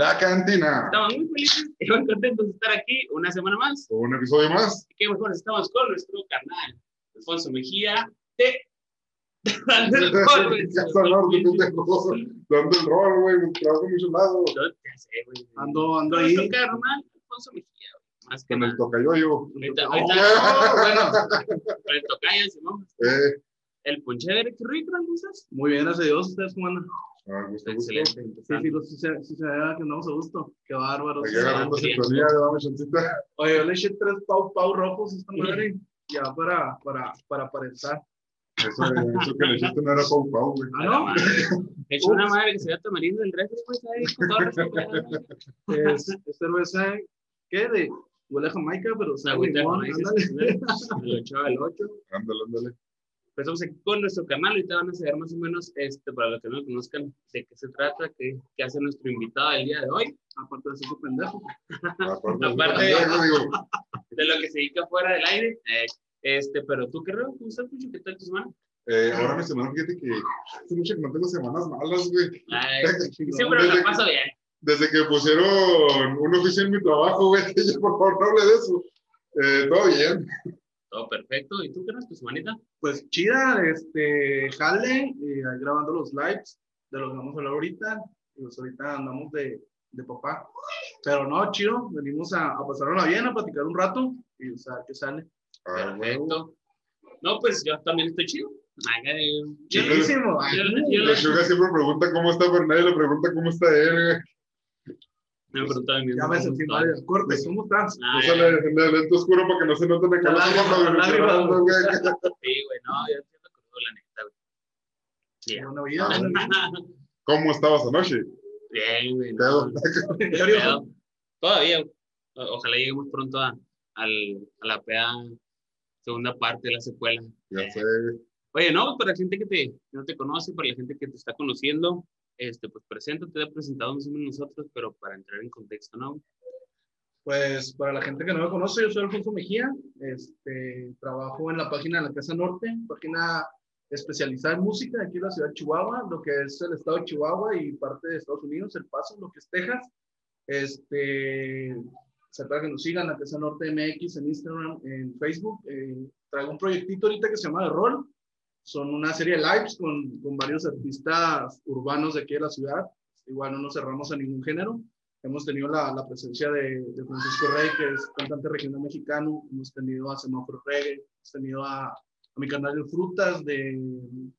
La cantina. Estamos muy felices y muy contentos de estar aquí una semana más. Un episodio más. Qué mejor, estamos con nuestro canal, Alfonso Mejía, de Dando el Rol, güey. Casa Norte, pendejo. Dando el rol, güey. Trabajo en muchos lados. Yo ya sé, güey. Ando, ando Con ahí. nuestro carnal, Alfonso Mejía, güey. Más que Con el tocayoyo. Ahorita, Oh, ahorita, bueno, con el tocayo, Simón. Eh. El ponche de ¿cómo estás? muy bien, gracias a Dios. ¿Ustedes cómo? Ah, gusto, gusto. Excelente. Sí, sí, sí, se, sí se vea que andamos a gusto. Qué bárbaro. Aquí sintonía. Oye, yo le eché tres pau pau rojos esta madre. Ya para, para, para aparentar. Eso, eso que le hiciste no era Pau Pau, güey. ¿Ah, A la no? madre. He hecho una madre que se vea tamarindo del refri, pues ahí, con todo respeto. Es, es cerveza, ¿qué? De, huele a Jamaica, pero La sabe agüita, limón. como dices, ándale. el 8 al 8. Ándale, ándale. Empezamos aquí con nuestro canal, ahorita van a saber más o menos, este, para los que no lo conozcan, de qué se trata, qué, qué hace nuestro invitado el día de hoy, Aparte de ser su pendejo. Aparte, digo, de lo que se dedica fuera del aire. eh, este, pero tú, ¿qué rollo? ¿Cómo estás, Pucho? ¿Qué tal tu semana? eh, ahora mi semana, fíjate que hace mucho que no tengo semanas malas, güey. Ay, siempre me la paso bien. Desde que pusieron un oficio en mi trabajo, güey, que yo por favor no hable de eso. Eh, todo bien. Todo perfecto. ¿Y tú qué eres tu semanita? Pues chida, este, jale, eh, grabando los lives de lo que vamos a hablar ahorita. Y pues ahorita andamos de, de papá. Pero no, chido, venimos a, a pasarla bien, a platicar un rato y o sea, qué sale. Perfecto. No, pues yo también estoy chido. La Suga siempre pregunta cómo está y le pregunta cómo está él, Me preguntaban Ya me sentí mal. Corte, ¿cómo estás? Ah, Úsale en el lente oscuro para que no se lágrima, llorando, güey. Sí, güey, no, yo crudo, la neta, güey. Una vida. Ah. ¿Cómo estabas anoche? Bien, güey. No. Todavía, ojalá lleguemos pronto a, al- a la peda segunda parte de la secuela. Ya Eh, sé. Oye, no, para la gente que, te, que no te conoce, para la gente que te está conociendo, este, pues preséntate, te he presentado más o nosotros, pero para entrar en contexto, ¿no? Pues para la gente que no me conoce, yo soy Alfonso Mejía. Este, trabajo en la página de la Casa Norte, página especializada en música aquí en la ciudad de Chihuahua, lo que es el estado de Chihuahua y parte de Estados Unidos, El Paso, lo que es Texas. Este, para que nos sigan la Casa Norte MX en Instagram, en Facebook. Eh, traigo un proyectito ahorita que se llama The Roll. Son una serie de lives con, con varios artistas urbanos de aquí de la ciudad. Igual no nos cerramos a ningún género. Hemos tenido la, la presencia de, de Francisco Rey, que es cantante regional mexicano. Hemos tenido a Semáforo Reggae. Hemos tenido a, a mi canal de Frutas de,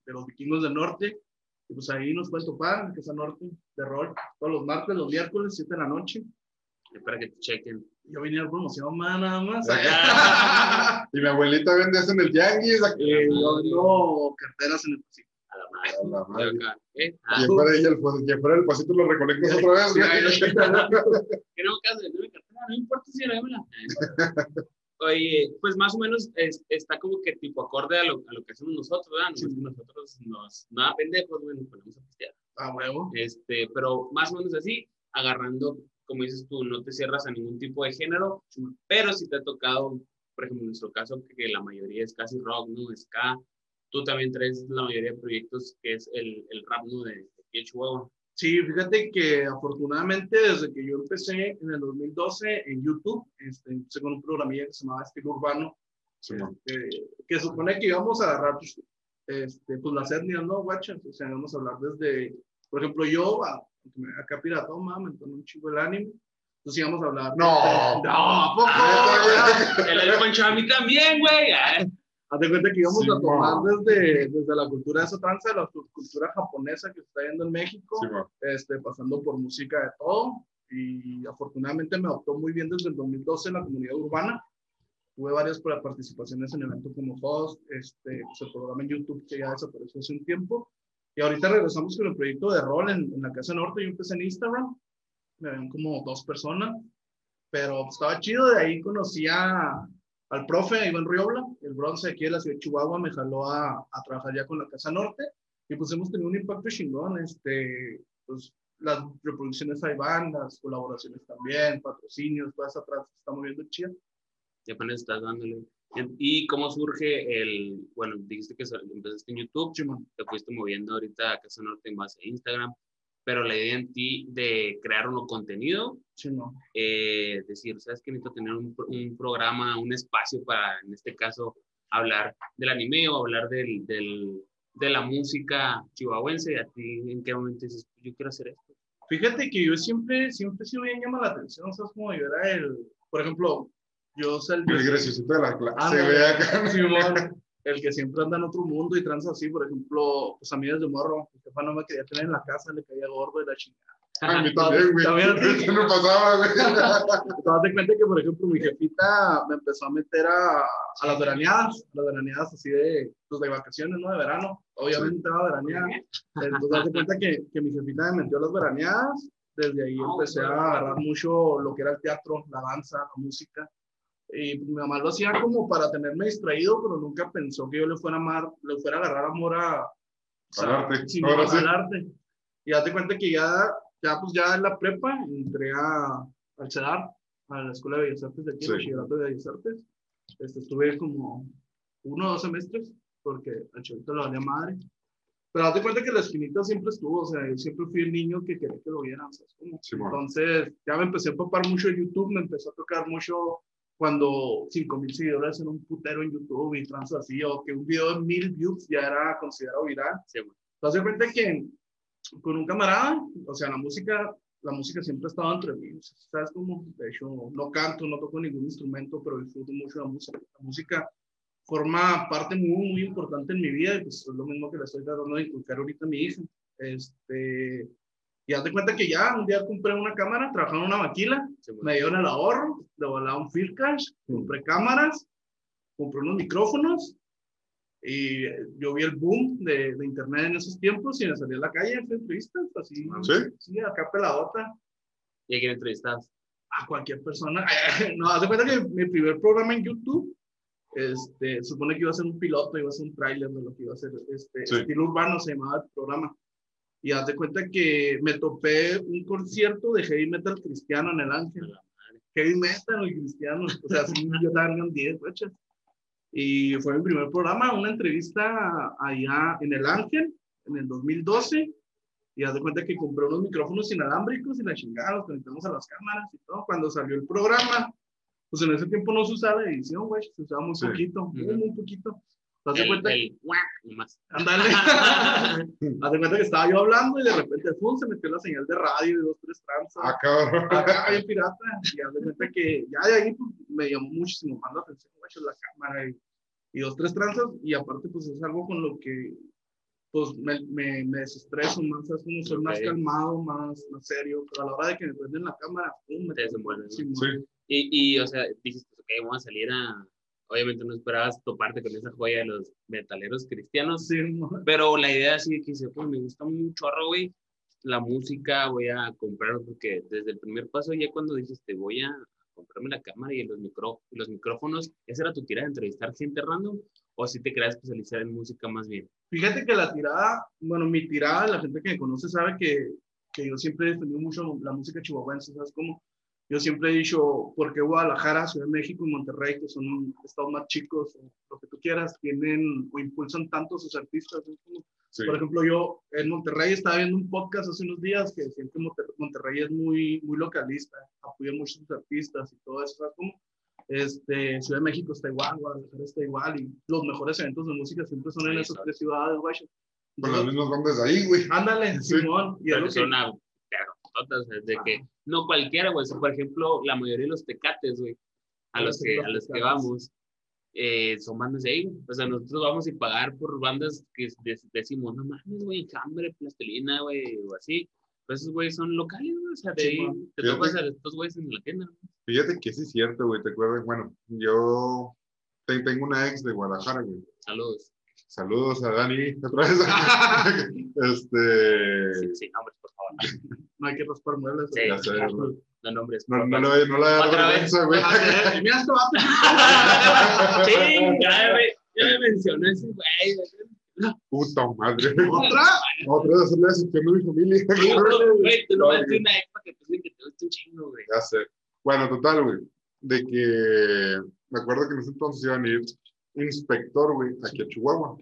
de los Vikingos del Norte. Y pues ahí nos pueden topar en Casa Norte de rol todos los martes, los miércoles, 7 de la noche. Para que te chequen. Yo vine a promoción, man, nada más. Y mi abuelita vende eso en el tianguis. aquí. Eh, yo vendo carteras en el pasillo. A la madre. A la madre. ¿eh? Ah, Quien fuera ella, el, pasito lo reconectas otra vez, Sí, que no caso, no me cartera, no importa si la. Oye, pues más o menos es- está como que tipo acorde a lo, a lo que hacemos nosotros, ¿verdad? Que nosotros nos, nada pendejos, nos ponemos a pistear. A huevo. Este, pero más o menos así, agarrando, como dices tú, no te cierras a ningún tipo de género, pero si te ha tocado, por ejemplo, en nuestro caso, que la mayoría es casi rock, ¿no? Ska, tú también traes la mayoría de proyectos que es el, el rap, ¿no? De, de Chihuahua. Sí, fíjate que afortunadamente desde que yo empecé en el 2012 en YouTube, este, empecé con un programilla que se llamaba Estilo Urbano, Sí, este, que supone que íbamos a agarrar este, pues las etnias, ¿no, guachas? O sea, vamos a hablar desde, por ejemplo, yo, acá piratón, mames, con un chico el anime, entonces íbamos a hablar. No. no, ¿a poco? Güey. El Poncho a mí también, güey. Ah, Haz de cuenta que íbamos Sí, a tomar man. desde, desde la cultura de esa tranza, de la cultura japonesa que se está yendo en México, Sí, este, pasando por música de todo. Y afortunadamente me adoptó muy bien desde el 2012 en la comunidad urbana. Tuve varias pa- participaciones en eventos como host, este, pues el programa en YouTube que ya desapareció hace un tiempo. Y ahorita regresamos con el proyecto de rol en, en la Casa Norte. Yo empecé en Instagram, me ven como dos personas, pero estaba chido. De ahí conocí a, al profe Iván Riobla, el bronce aquí de la ciudad de Chihuahua, me jaló a, a trabajar ya con la Casa Norte. Y pues hemos tenido un impacto chingón. Este, pues las reproducciones ahí van, las colaboraciones también, patrocinios, toda esa trans se está moviendo chida. Ya apenas estás dándole. ¿Y cómo surge el, bueno, dijiste que empezaste en YouTube, Chimón. te fuiste moviendo ahorita a Casa Norte en base a Instagram, pero la idea en ti de crear un contenido, no. eh, decir, ¿sabes que Necesito tener un, un programa, un espacio para, en este caso, hablar del anime o hablar del, del, de la música chihuahuense. ¿A ti en qué momento dices, yo quiero hacer esto? Fíjate que yo siempre, siempre sí me llama la atención, ¿sabes? Como yo era el, por ejemplo, yo salí. El graciosito de la clase, Ándale, ve acá. Simón, el que siempre anda en otro mundo y tranza así, por ejemplo, pues a mí desde morro, mi jefa no me quería tener en la casa, le caía gordo y la chingada. A mí también, güey. También. Esto no pasaba, güey. Te cuenta que, por ejemplo, mi jefita me empezó a meter a, a las veraneadas, a las veraneadas así de, pues, de vacaciones, ¿no? De verano. Obviamente estaba veraneada. Entonces, te cuenta que, que mi jefita me metió a las veraneadas. Desde ahí empecé a agarrar mucho lo que era el teatro, la danza, la música. Y mi mamá lo hacía como para tenerme distraído, pero nunca pensó que yo le fuera a amar, le fuera a agarrar amor a, o sea, Al arte. sí, Ahora sí. al arte. Y date cuenta que ya, ya pues ya en la prepa entré a, al CEDAR, a la Escuela de Bellas Artes de aquí, Sí. el Bachillerato de Bellas Artes. Este, estuve como uno o dos semestres, porque al chavito le valía madre. Pero date cuenta que la esquinita siempre estuvo, o sea, yo siempre fui el niño que quería que lo vieran, ¿sabes cómo? Simón. Entonces, ya me empecé a empapar mucho en YouTube, me empezó a tocar mucho cuando 5 mil seguidores en un putero en YouTube y trans así, o que un video de mil views ya era considerado viral. Sí. Te das cuenta que con un camarada, o sea, la música, la música siempre ha estado entre mí, o sea, ¿sabes cómo? De hecho, no canto, no toco ningún instrumento, pero disfruto mucho la música. La música forma parte muy, muy importante en mi vida y pues es lo mismo que le estoy tratando de inculcar ahorita a mi hija. Este, y haz de cuenta que ya un día compré una cámara, trabajaba en una maquila, Sí, güey. me dieron el ahorro, le volaba un field cash, compré cámaras, compré unos micrófonos y eh, yo vi el boom de, de internet en esos tiempos y me salí a la calle a hacer entrevistas, así, ¿Sí? sí, acá peladota, ¿Y a quién entrevistas? a cualquier persona. no, haz de cuenta que mi primer programa en YouTube, este, supone que iba a ser un piloto, iba a ser un tráiler de lo que iba a ser, este, Sí. estilo urbano se llamaba el programa. Y haz de cuenta que me topé un concierto de heavy metal cristiano en el Ángel. Heavy metal y cristiano. O sea, sí, yo también 10 fechas. Y fue mi primer programa, una entrevista allá en el Ángel, en el 2012. Y haz de cuenta que compré unos micrófonos inalámbricos y la chingada, los conectamos a las cámaras y todo. Cuando salió el programa, pues en ese tiempo no se usaba la edición, güey, se usaba muy Sí. poquito, muy, muy poquito. ¿Te das cuenta? el guac, nomás. Ándale. Haz de cuenta que estaba yo hablando y de repente ¡pum! se metió la señal de radio de dos, tres tranzas. Ah, cabrón. Acá bien pirata. Y haz de cuenta que ya de ahí pues, me llamó muchísimo más la atención, güey, la cámara y, y dos, tres tranzas. Y aparte, pues es algo con lo que pues me, me, me desestreso más, es como ser más Ok. calmado, más, más serio. Pero a la hora de que me prenden la cámara, ¡pum! me ¿no? Sí. Y, y, o sea, dijiste, ok, vamos a salir a... Obviamente no esperabas toparte con esa joya de los metaleros cristianos, sí, pero la idea sí que dice, pues me gusta mucho, güey, la música, voy a comprar, porque desde el primer paso, ya cuando dijiste, voy a comprarme la cámara y los, micro, los micrófonos, ¿esa era tu tirada de entrevistar gente random? ¿O si te querías especializar en música más bien? Fíjate que la tirada, bueno, mi tirada, la gente que me conoce sabe que, que yo siempre he defendido mucho la música chihuahuense, ¿sabes cómo? Yo siempre he dicho, porque Guadalajara, Ciudad de México y Monterrey, que son estados más chicos, o lo que tú quieras, tienen o impulsan tanto a sus artistas. Por ejemplo, yo en Monterrey estaba viendo un podcast hace unos días que decían que Monter- Monterrey es muy, muy localista, apoya mucho a sus artistas y todo eso. Este, Ciudad de México está igual, Guadalajara está igual, y los mejores eventos de música siempre son en esas tres ciudades, güey. Con mismas bandas de ahí, güey. Ándale, Sí. Simón. Y es Pero lo que sea, de que no cualquiera, güey. o sea, por ejemplo, la mayoría de los tecates, güey, a los que, a los que vamos, eh, son bandas de ahí. O sea, nosotros vamos a pagar por bandas que de- decimos, no mames, güey, Hambre, Plastelina, güey, o así. Pero esos güeyes son locales, güey. O sea, de ahí te topas a estos güeyes en la tienda. Fíjate que sí es cierto, güey. ¿Te acuerdas? Bueno, yo te- tengo una ex de Guadalajara, güey. Saludos. Saludos a Dani otra vez. este. Sí, sí, nombres, por favor. no hay que raspar muebles. Sí, Ya sé, güey. No nombres. No, no, le, no le da Otra vez. güey. Mira, esto va Sí, ya me, ya me mencionó ese güey. Puta madre. ¿Otra? Otra vez hacerle decepción a mi familia. Güey, tú no vas a güey. una ex para que te que te gusta un chingo, güey. Ya sé. Bueno, total, güey. De que me acuerdo que en ese entonces iban a ir inspector, güey, aquí a Chihuahua.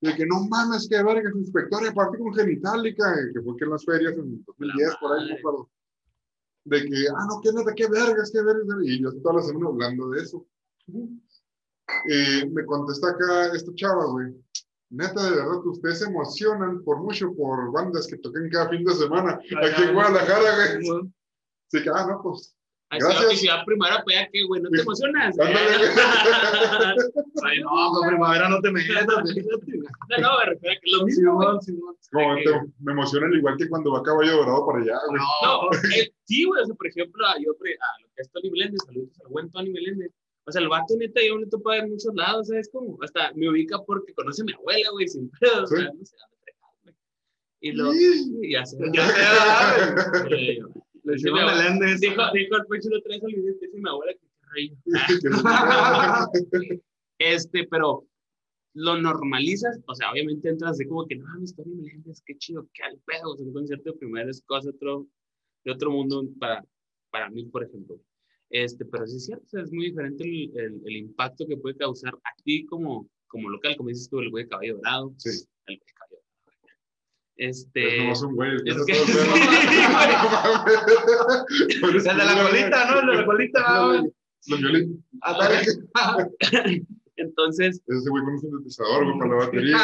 De que no mames, que verga, su inspector y aparte con genitálica, que fue que en las ferias en 2010, por ahí, no acuerdo. De que, ah, no, ¿qué neta, qué vergas, qué vergas? Y yo toda la semana hablando de eso. Y me contesta acá esta chava, güey. Neta, de verdad que ustedes se emocionan por mucho por bandas que toquen cada fin de semana aquí en Guadalajara, güey. Así que, ah, no, pues, Ay, Gracias. que si va primero para allá, ¿qué, güey? ¿No te emocionas? Ay, no, con primavera no te metas. No, no, me refiero a que es lo mismo. Simón, te- me emocionan igual que cuando va Caballo Dorado para allá, güey. No, eh, sí, güey, o sea, por ejemplo, a, yo, a lo que es Tony Meléndez, saludos al buen Tony Meléndez. O sea, el vato neta, yo neta para en muchos lados, ¿sabes? Como, hasta me ubica porque conoce a mi abuela, güey, sin pedo, o sea, Sí. no sé. Y lo, y ya sé. Ya Meléndez. Dijo, dijo el pecho dice mi abuela que. Este, pero lo normalizas, o sea, obviamente entras así como que, no, mi historia Meléndez, qué chido, qué al pedo, o sea, un concierto de primera es cosa otro, de otro mundo para, para mí, por ejemplo. Este, pero sí es cierto, o sea, es muy diferente el, el, el impacto que puede causar a ti como, como local, como dices tú, el güey de cabello dorado, Sí. el güey de cabello Este, güey. el que es que-. No mames. El de la colita, ¿no? El de la colita. güey. Los violín. Ándale. entonces, Ese güey con un sintetizador, güey, para la batería.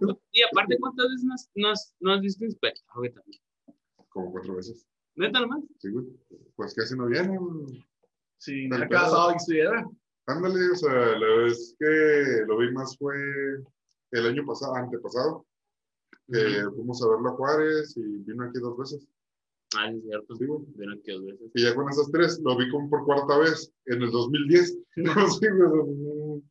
todo. y aparte, ¿cuántas veces no has, no has, no has visto Inspector, güey, también? Como cuatro veces. Neta nomás. Sí, güey. Pues casi no viene, güey. Sí, me ha casado y estuviera. Ándale, o sea, la vez que lo vi más fue el año pasado, antepasado. Que fuimos a verlo a Juárez y vino aquí dos veces. Ah, es cierto. Sí. Vieron aquí dos veces. Y ya con esas tres lo vi como por cuarta vez en el 2010. No, sí, güey.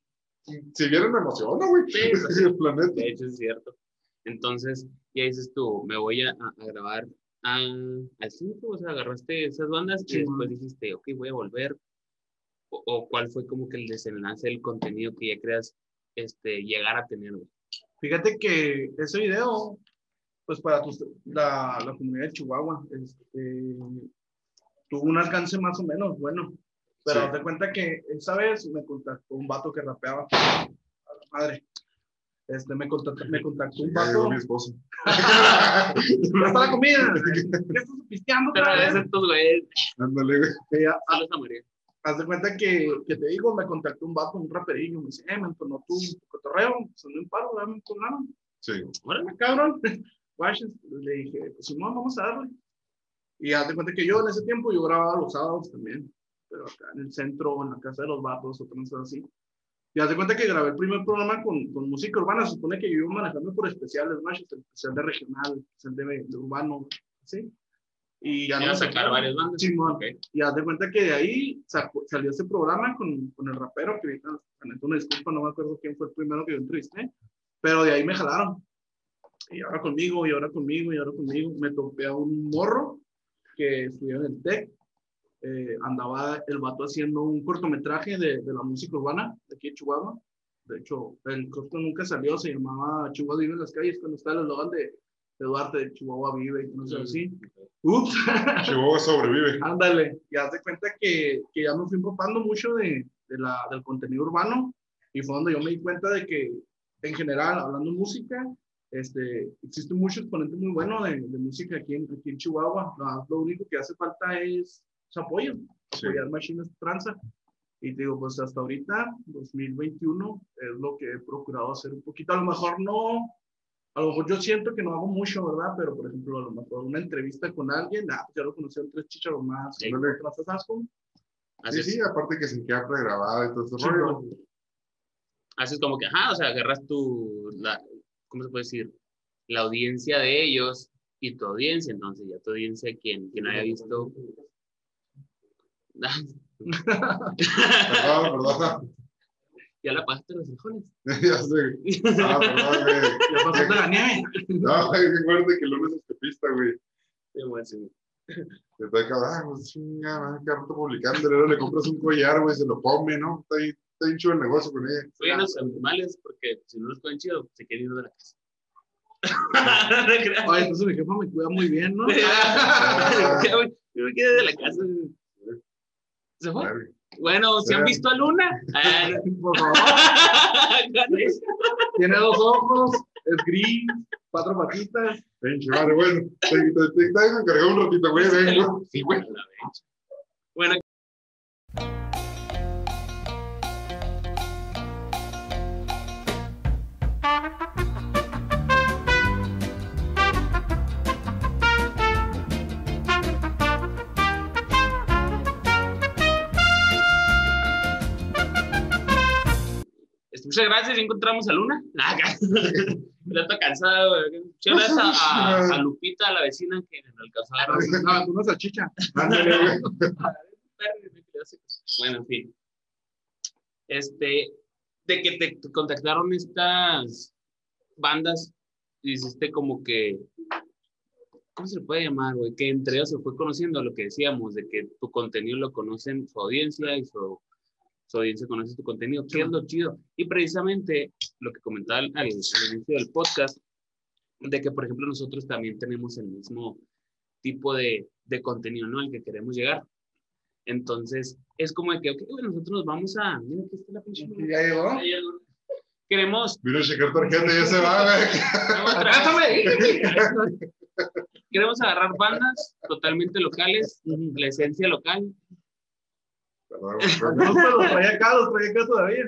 Si vieron me emociona, güey. Sí, sí. el planeta. De hecho, es cierto. Entonces, ya dices tú, me voy a, grabar a, al 5, o sea, agarraste esas bandas y después dijiste, ok, voy a volver. O, o cuál fue como que el desenlace del contenido que ya creas este, llegar a tener, güey? Fíjate que ese video, pues para la, la comunidad de Chihuahua, este, tuvo un alcance más o menos bueno. Pero Sí. de cuenta que esa vez me contactó un vato que rapeaba. A la madre. Este, me contactó, me contactó un vato. mi esposo. ¿Dónde está la comida? ¿Qué estás pisteando Pero otra es vez? estos güeyes, Ándale, güey. Saludos a María. Haz de cuenta que, que te digo, me contactó un vato, un raperillo, me dice, eh, me entonó tu, cotorreo, sonó un paro, dame un entonaron. Sí. Órale. Cabrón. Le dije, pues Simón, vamos a darle. Y haz de cuenta que yo en ese tiempo yo grababa los sábados también, pero acá en el centro, en la casa de los vatos o cosas así. Y haz de cuenta que grabé el primer programa con, con música urbana. Se supone que yo iba manejando por especiales, el especial de regional, el especial de, de urbano, ¿sí? Y ya no sacar varias bandas. Simón. Ok. y haz de cuenta que de ahí sacó- salió ese programa con, con el rapero, que ahorita, una disculpa, no me acuerdo quién fue el primero que yo entrevisté, pero de ahí me jalaron. Y ahora conmigo, y ahora conmigo, y ahora conmigo. Me topé a un morro que estudió en el TEC. eh, andaba el vato haciendo un cortometraje de, de la música urbana de aquí de Chihuahua. De hecho, el corto nunca salió, se llamaba Chihuahua Vive en las calles, cuando está el eslogan de, de Duarte de Chihuahua Vive y no sé así. Ups. Chihuahua sobrevive. Ándale, y haz de cuenta que, que ya me fui empapando mucho de, de la, del contenido urbano y fue donde yo me di cuenta de que en general, hablando de música, este, existe mucho exponente muy bueno de, de música aquí en, aquí en Chihuahua. Lo, lo único que hace falta es su apoyo, Sí. apoyar Machines Tranza. Y te digo, pues hasta ahorita, 2021, es lo que he procurado hacer un poquito. A lo mejor no, a lo mejor yo siento que no hago mucho, ¿verdad? Pero, por ejemplo, a lo mejor una entrevista con alguien, ah, pues ya lo conocí en tres chicharos más, Sí. ¿no? ¿Trazas asco? Así Sí, es. sí, aparte que se queda pregrabada y todo ese Sí, rollo. haces como que, ajá, o sea, agarras tu, la, ¿cómo se puede decir? La audiencia de ellos y tu audiencia, entonces ya tu audiencia, quien, quien haya visto. Perdón, perdón. Ya la pagaste los frijoles. ya sé. Ah, perdón, güey. Ya pasó de la nieve. No, güey, fuerte que el lunes es pista, güey. Sí, bueno, sí. Te está ah, pues chinga, qué rato publicando, le compras un collar, güey, se lo come, ¿no? Está ahí, está bien chido el negocio con ella. Oye, los animales, porque si no los cogen chido, se quieren ir de la casa. Ay, entonces mi jefa me cuida muy bien, ¿no? Güey, Yo me quedé de la casa. ¿Se fue? Bueno, ¿se han visto a Luna? Ah, Por favor. Tiene dos ojos, es gris, cuatro patitas. Bueno, te, te, te, te dejo encargar un ratito, güey, vengo. Sí, güey. Bueno, muchas gracias, ya encontramos a Luna. Nada, está cansado. güey. Muchas gracias a, a- a Lupita, a la vecina que nos alcanzaron. No, una salchicha. Bueno, en fin. Este, de que te, te contactaron estas bandas, hiciste como que, ¿cómo se le puede llamar, güey? Que entre ellos se fue conociendo lo que decíamos, de que tu contenido lo conocen su audiencia y su, su audiencia conoce tu contenido, que es lo chido. Y precisamente lo que comentaba al, al inicio del podcast, de que, por ejemplo, nosotros también tenemos el mismo tipo de, de contenido, ¿no? Al que queremos llegar. Entonces, es como de que, ok, güey, nosotros nos vamos a. Mira, aquí está la pinche. Ya llegó. Queremos. Vino a checar tarjeta ya se va, güey. Queremos agarrar bandas totalmente locales, la esencia local. Perdón, No, pero los traía acá, los traía acá todavía.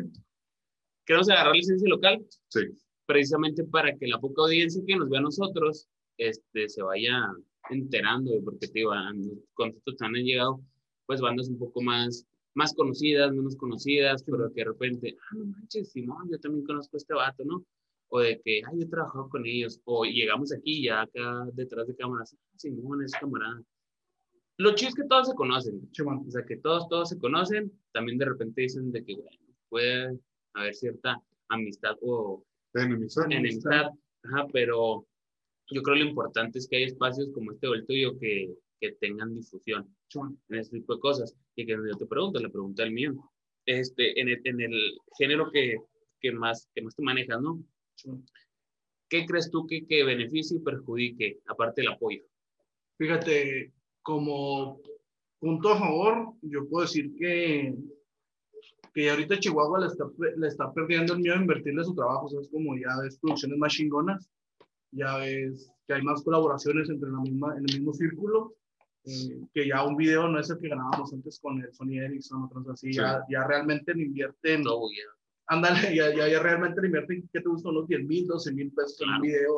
Queremos agarrar la esencia local Sí, precisamente para que la poca audiencia que nos ve a nosotros este, se vaya enterando, porque te digo, a- con nosotros también han llegado pues bandas un poco más, más conocidas, menos conocidas, pero que de repente, ah, no manches, Simón, yo también conozco a este vato, ¿no? O de que, ay, yo he trabajado con ellos, o llegamos aquí ya acá detrás de cámaras, ah, Simón es camarada. Lo chido es que todos se conocen, Chimón. o sea, que todos, todos se conocen, también de repente dicen de que, bueno, puede haber cierta amistad o enemistad. enemistad, ajá, pero yo creo lo importante es que hay espacios como este o el tuyo que, que tengan difusión Chimón. en este tipo de cosas. Y que yo te pregunto, le pregunté al mío, este, en, el, en el género que, que, más, que más te manejas, ¿no? Chimón. ¿Qué crees tú que, que beneficie y perjudique, aparte del apoyo? Fíjate, como punto a favor, yo puedo decir que, que ahorita Chihuahua le está, le está perdiendo el miedo a invertirle su trabajo. ¿sabes? Como ya ves producciones más chingonas, ya ves que hay más colaboraciones entre la misma, en el mismo círculo, eh, que ya un video no es el que ganábamos antes con el Sony Ericsson, otros así, Sí. ya, ya realmente le invierten, No, ya. ándale, ya, ya, ya realmente le invierten, ¿qué te gustan? Unos 10 mil, 12 mil pesos en un Claro. video.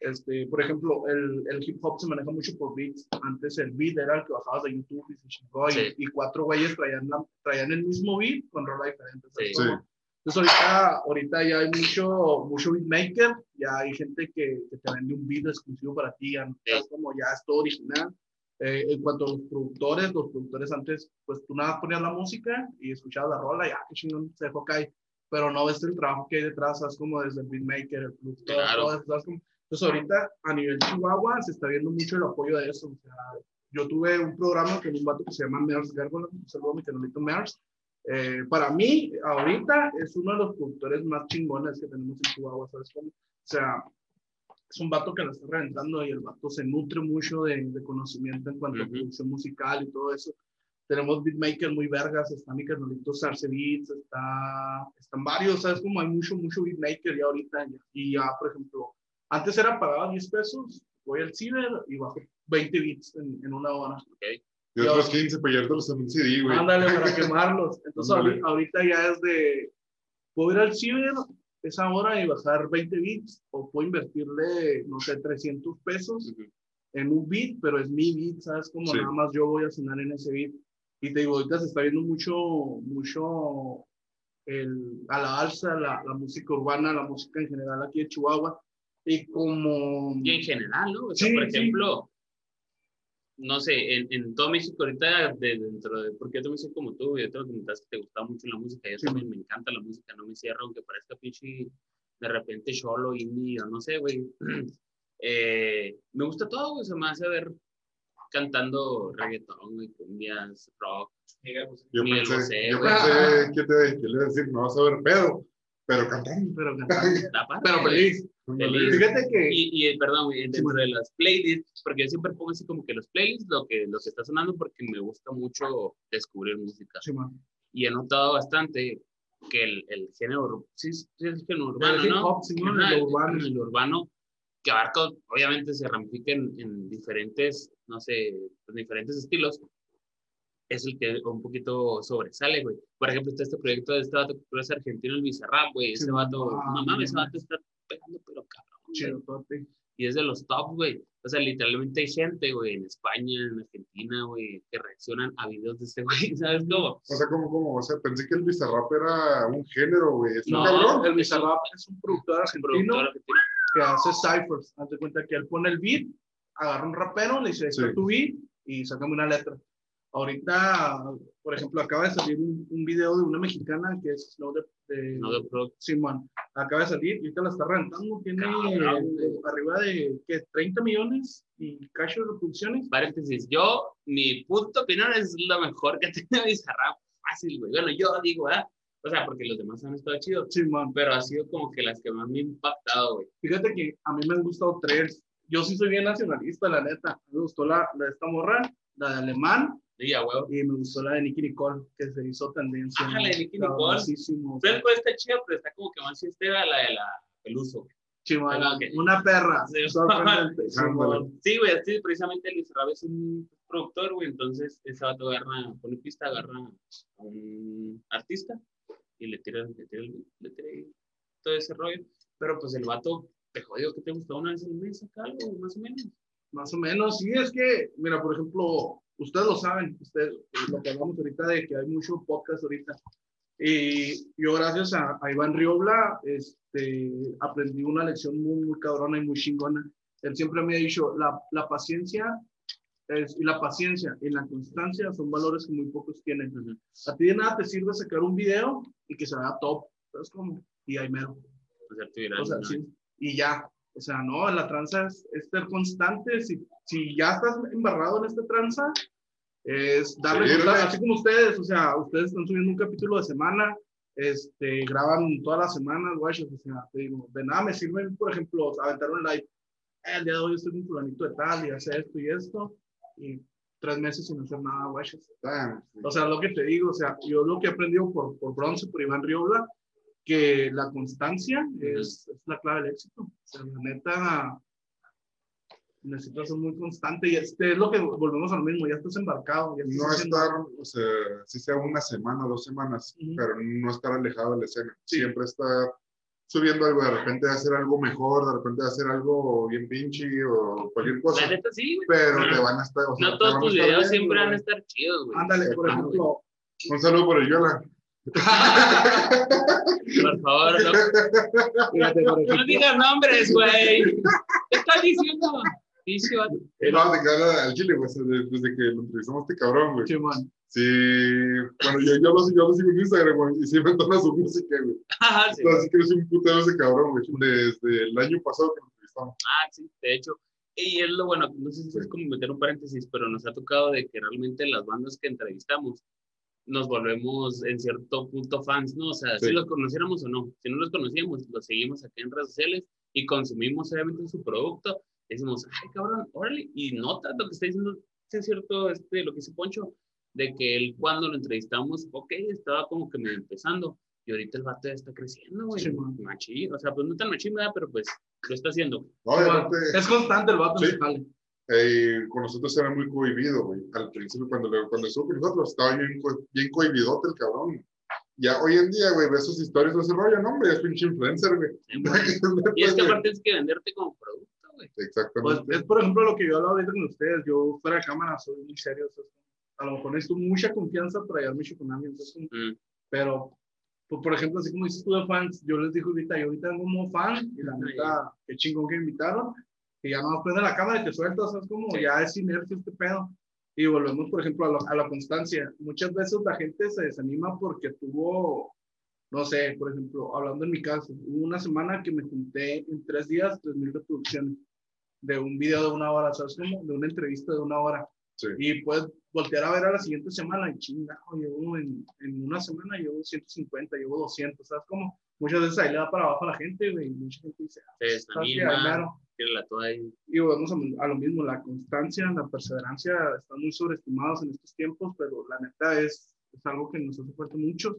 Este, por ejemplo, el, el hip hop se maneja mucho por beats. Antes el beat era el que bajabas de YouTube y se chingó. y- Sí. Y, cuatro güeyes traían, la- traían el mismo beat con rola diferente. ¿sabes Sí. cómo? Entonces ahorita, ahorita ya hay mucho, mucho beatmaker, ya hay gente que, que te vende un beat exclusivo para ti, ya, ya es como ya es todo original. Eh, en cuanto a los productores, los productores antes, pues tú nada ponías la música y escuchabas la rola y ah, qué chingón se dejó caer, pero no ves el trabajo que hay detrás, sabes como desde el beatmaker, el productor, Claro. todo. Entonces ahorita a nivel Chihuahua se está viendo mucho el apoyo de eso, o sea, yo tuve un programa con un vato que se llama Mers Gárgola, un saludo a mi canalito Mers, eh, para mí, ahorita es uno de los productores más chingones que tenemos en Chihuahua, ¿sabes cómo? O sea, es un vato que la está reventando y el vato se nutre mucho de, de conocimiento en cuanto a Ujú. producción musical y todo eso. Tenemos beatmakers muy vergas, está mi carnalito Sarce Beats, está, están varios, ¿sabes? Como hay mucho, mucho beatmaker ya ahorita. Y ya, por ejemplo, antes era pagado 10 pesos, voy al ciber y bajo 20 beats en, en una hora. Y otros 15 para llevártelos en un CD, güey. Ándale, para quemarlos. Entonces, Ándale. ahori- ahorita ya es de, puedo ir al ciber esa hora y bajar 20 bits, o puedo invertirle, no sé, 300 pesos Ujú. en un bit, pero es mi bit, ¿sabes? Como Sí. nada más yo voy a sonar en ese bit. Y te digo, ahorita se está viendo mucho, mucho el, a la alza la, la música urbana, la música en general aquí en Chihuahua. Y como... Y en general, ¿no? O sea, Sí, por sí. ejemplo, no sé, en, en todo México ahorita, de, dentro de, porque yo también soy como tú, y yo te lo comentaste que te gustaba mucho la música, yo Sí. también me encanta la música, no me cierro, aunque parezca pinche, de repente solo, indie, o no sé, güey. Eh, me gusta todo, güey, se me hace ver cantando reggaetón, güey, cumbias, rock. Yo Miguel pensé, Bosé, yo güey. pensé que te que le iba a decir, no vas a ver pedo, pero cantando. Pero, cantando. Pero feliz. Feliz. Fíjate que... Y, y, eh, perdón, dentro de las playlists, porque yo siempre pongo así como que los playlists, lo que, lo que está sonando, porque me gusta mucho descubrir música. Sí. Y he notado bastante que el, el género, sí, sí es el género urbano, El ¿no? sí, ¿no? Lo el- urbano. el urbano, que abarca, obviamente se ramifica en, en diferentes, no sé, en diferentes estilos, es el que un poquito sobresale, güey. Por ejemplo, está este proyecto de este vato que es argentino, el Bizarrap, güey. Ese vato, ah, no mames, ese vato está pegando, pero cabrón. güey. Y es de los top, güey. O sea, literalmente hay gente, güey, en España, en Argentina, güey, que reaccionan a videos de este güey, ¿sabes cómo? O sea, como, como, o sea, pensé que el Bizarrap era un género, güey. ¿Es un No, cabrón? El Bizarrap es un productor argentino Productor argentino. que hace ciphers. Haz de cuenta que él pone el beat, agarra un rapero, le dice, "Ahí está Sí. tu beat y sácame una letra. Ahorita, por ejemplo, acaba de salir un, un video de una mexicana que es Snow de, de No de. Simón. Acaba de salir y ahorita la está rentando. Tiene Cabrón, eh, arriba de ¿qué? 30 millones y cash de reproducciones. Paréntesis, yo, mi punto opinión es lo mejor que ha tenido Bizarrap. Fácil, güey. Bueno, yo digo, ¿verdad? O sea, porque los demás han estado chidos. Simón. Pero ha sido como que las que más me han impactado, güey. Fíjate que a mí me han gustado tres. Yo sí soy bien nacionalista, la neta. Me gustó la, la de esta morra, la de Alemán, Sí, a huevo. y me gustó la de Nicky Nicole, que se hizo tendencia. Ah, la de Nicki Nicole. O sea, Pero pues está chido, pero está como que más fiestera la de la Peluso. chimón, Ah, ok. Una perra. Sí. sorprendente. Sí, güey, así precisamente Luis Rab es un productor, güey, entonces ese vato agarra, pone pista, agarra a un artista y le tira, le tira, le tira todo ese rollo. Pero pues el vato, te jodido que te gusta una vez al mes acá, algo, más o menos. Más o menos, sí, es que, mira, por ejemplo, ustedes lo saben, ustedes, lo que hablamos ahorita de que hay mucho podcast ahorita. Y yo, gracias a, a Iván Riobla, este, aprendí una lección muy, muy cabrona y muy chingona. Él siempre me ha dicho, la, la paciencia es, y la paciencia y la constancia son valores que muy pocos tienen. A ti de nada te sirve sacar un video y que se vea top, ¿sabes cómo? Y ahí mero. Viral, O sea, ¿no? sí, y ya. O sea, no, la tranza es, es ser constante. Si, si ya estás embarrado en esta tranza, es darle constancia, así como ustedes. O sea, ustedes están subiendo un capítulo de semana, este, graban todas las semanas, guachos. O sea, te digo, de nada me sirve, por ejemplo, aventar un live. "Eh, el día de hoy estoy con fulanito de tal y hace esto y esto. Y tres meses sin hacer nada, guachos. Ah, sí. O sea, lo que te digo, o sea, yo lo que he aprendido por, por Bronce, por Iván Riobla, que la constancia es, es la clave del éxito. O sea, la neta, necesitas ser muy constante y este es lo que volvemos a lo mismo, ya estás embarcado. Ya estás No haciendo- estar, o sea, si sea una semana, dos semanas, Ujú. pero no estar alejado de la escena. Sí. Siempre estar subiendo algo, de repente hacer algo mejor, de repente hacer algo bien pinche o cualquier cosa. La neta sí, güey. Pero te van a estar, o sea, No todos tus videos siempre van a estar chidos, güey. Ándale, por ejemplo, Un saludo por el Yola. Por favor, no, fíjate, por no digas nombres, güey. ¿Qué estás diciendo? Dice, vato. No, de cara al chile, de- desde que lo entrevistamos a este cabrón, güey. Chimón, Sí, bueno, yo, yo, lo, yo lo sigo en Instagram, güey, y siempre entona su música, güey. Ajá, sí. Así que es un putero ese cabrón, güey, desde el año pasado que lo entrevistamos. Ah, sí, de hecho. Y es lo bueno, no sé si es como meter un paréntesis, pero nos ha tocado de que realmente las bandas que entrevistamos nos volvemos en cierto punto fans, ¿no? O sea, si los conociéramos o no. Si no los conocíamos, los seguimos aquí en redes sociales y consumimos obviamente su producto. Decimos, ay, cabrón, órale. Y notas lo que está diciendo, es cierto, este, lo que dice Poncho, de que él cuando lo entrevistamos, ok, estaba como que medio empezando. Y ahorita el vato ya está creciendo, güey. Sí, machín. O sea, pues no tan machín, ¿verdad? Pero pues lo está haciendo. Obviamente, es constante el vato, Sí. Eh, con nosotros era muy cohibido, güey. Al principio, cuando, le- cuando estuvo con nosotros, estaba bien, bien cohibidote el cabrón. Ya hoy en día, güey, ves sus historias de ese rollo, ¿no? Hombre, es pinche influencer, güey. Sí. Y es que aparte tienes que venderte como producto, güey. Pues Exactamente. es por ejemplo lo que yo hablo ahorita con ustedes. Yo fuera de cámara soy muy serio. o sea, a lo mejor necesito mucha confianza para llevar mucho con alguien. entonces, Mm. Pero, pues, por ejemplo, así como dices tú de fans, yo les dije ahorita, yo ahorita tengo como fan y la neta, qué chingón que me invitaron. Y ya no prende la cámara y te sueltas, ¿sabes? Como Sí. ya es inercia este pedo. Y volvemos, por ejemplo, a, lo- a la constancia. Muchas veces la gente se desanima porque tuvo, no sé, por ejemplo, hablando en mi caso, hubo una semana que me junté en tres días, tres mil reproducciones de un video de una hora, ¿sabes cómo? De una entrevista de una hora. Sí. Y puedes voltear a ver a la siguiente semana y chinga, llevo en, en una semana llevo 150, llevo 200, ¿sabes cómo? Muchas veces ahí le da para abajo a la gente, y mucha gente dice, ah, desanima, mero. tiene la toda ahí. Y volvemos a, a lo mismo, la constancia, la perseverancia están muy sobreestimados en estos tiempos, pero la neta es, es algo que nos hace falta mucho.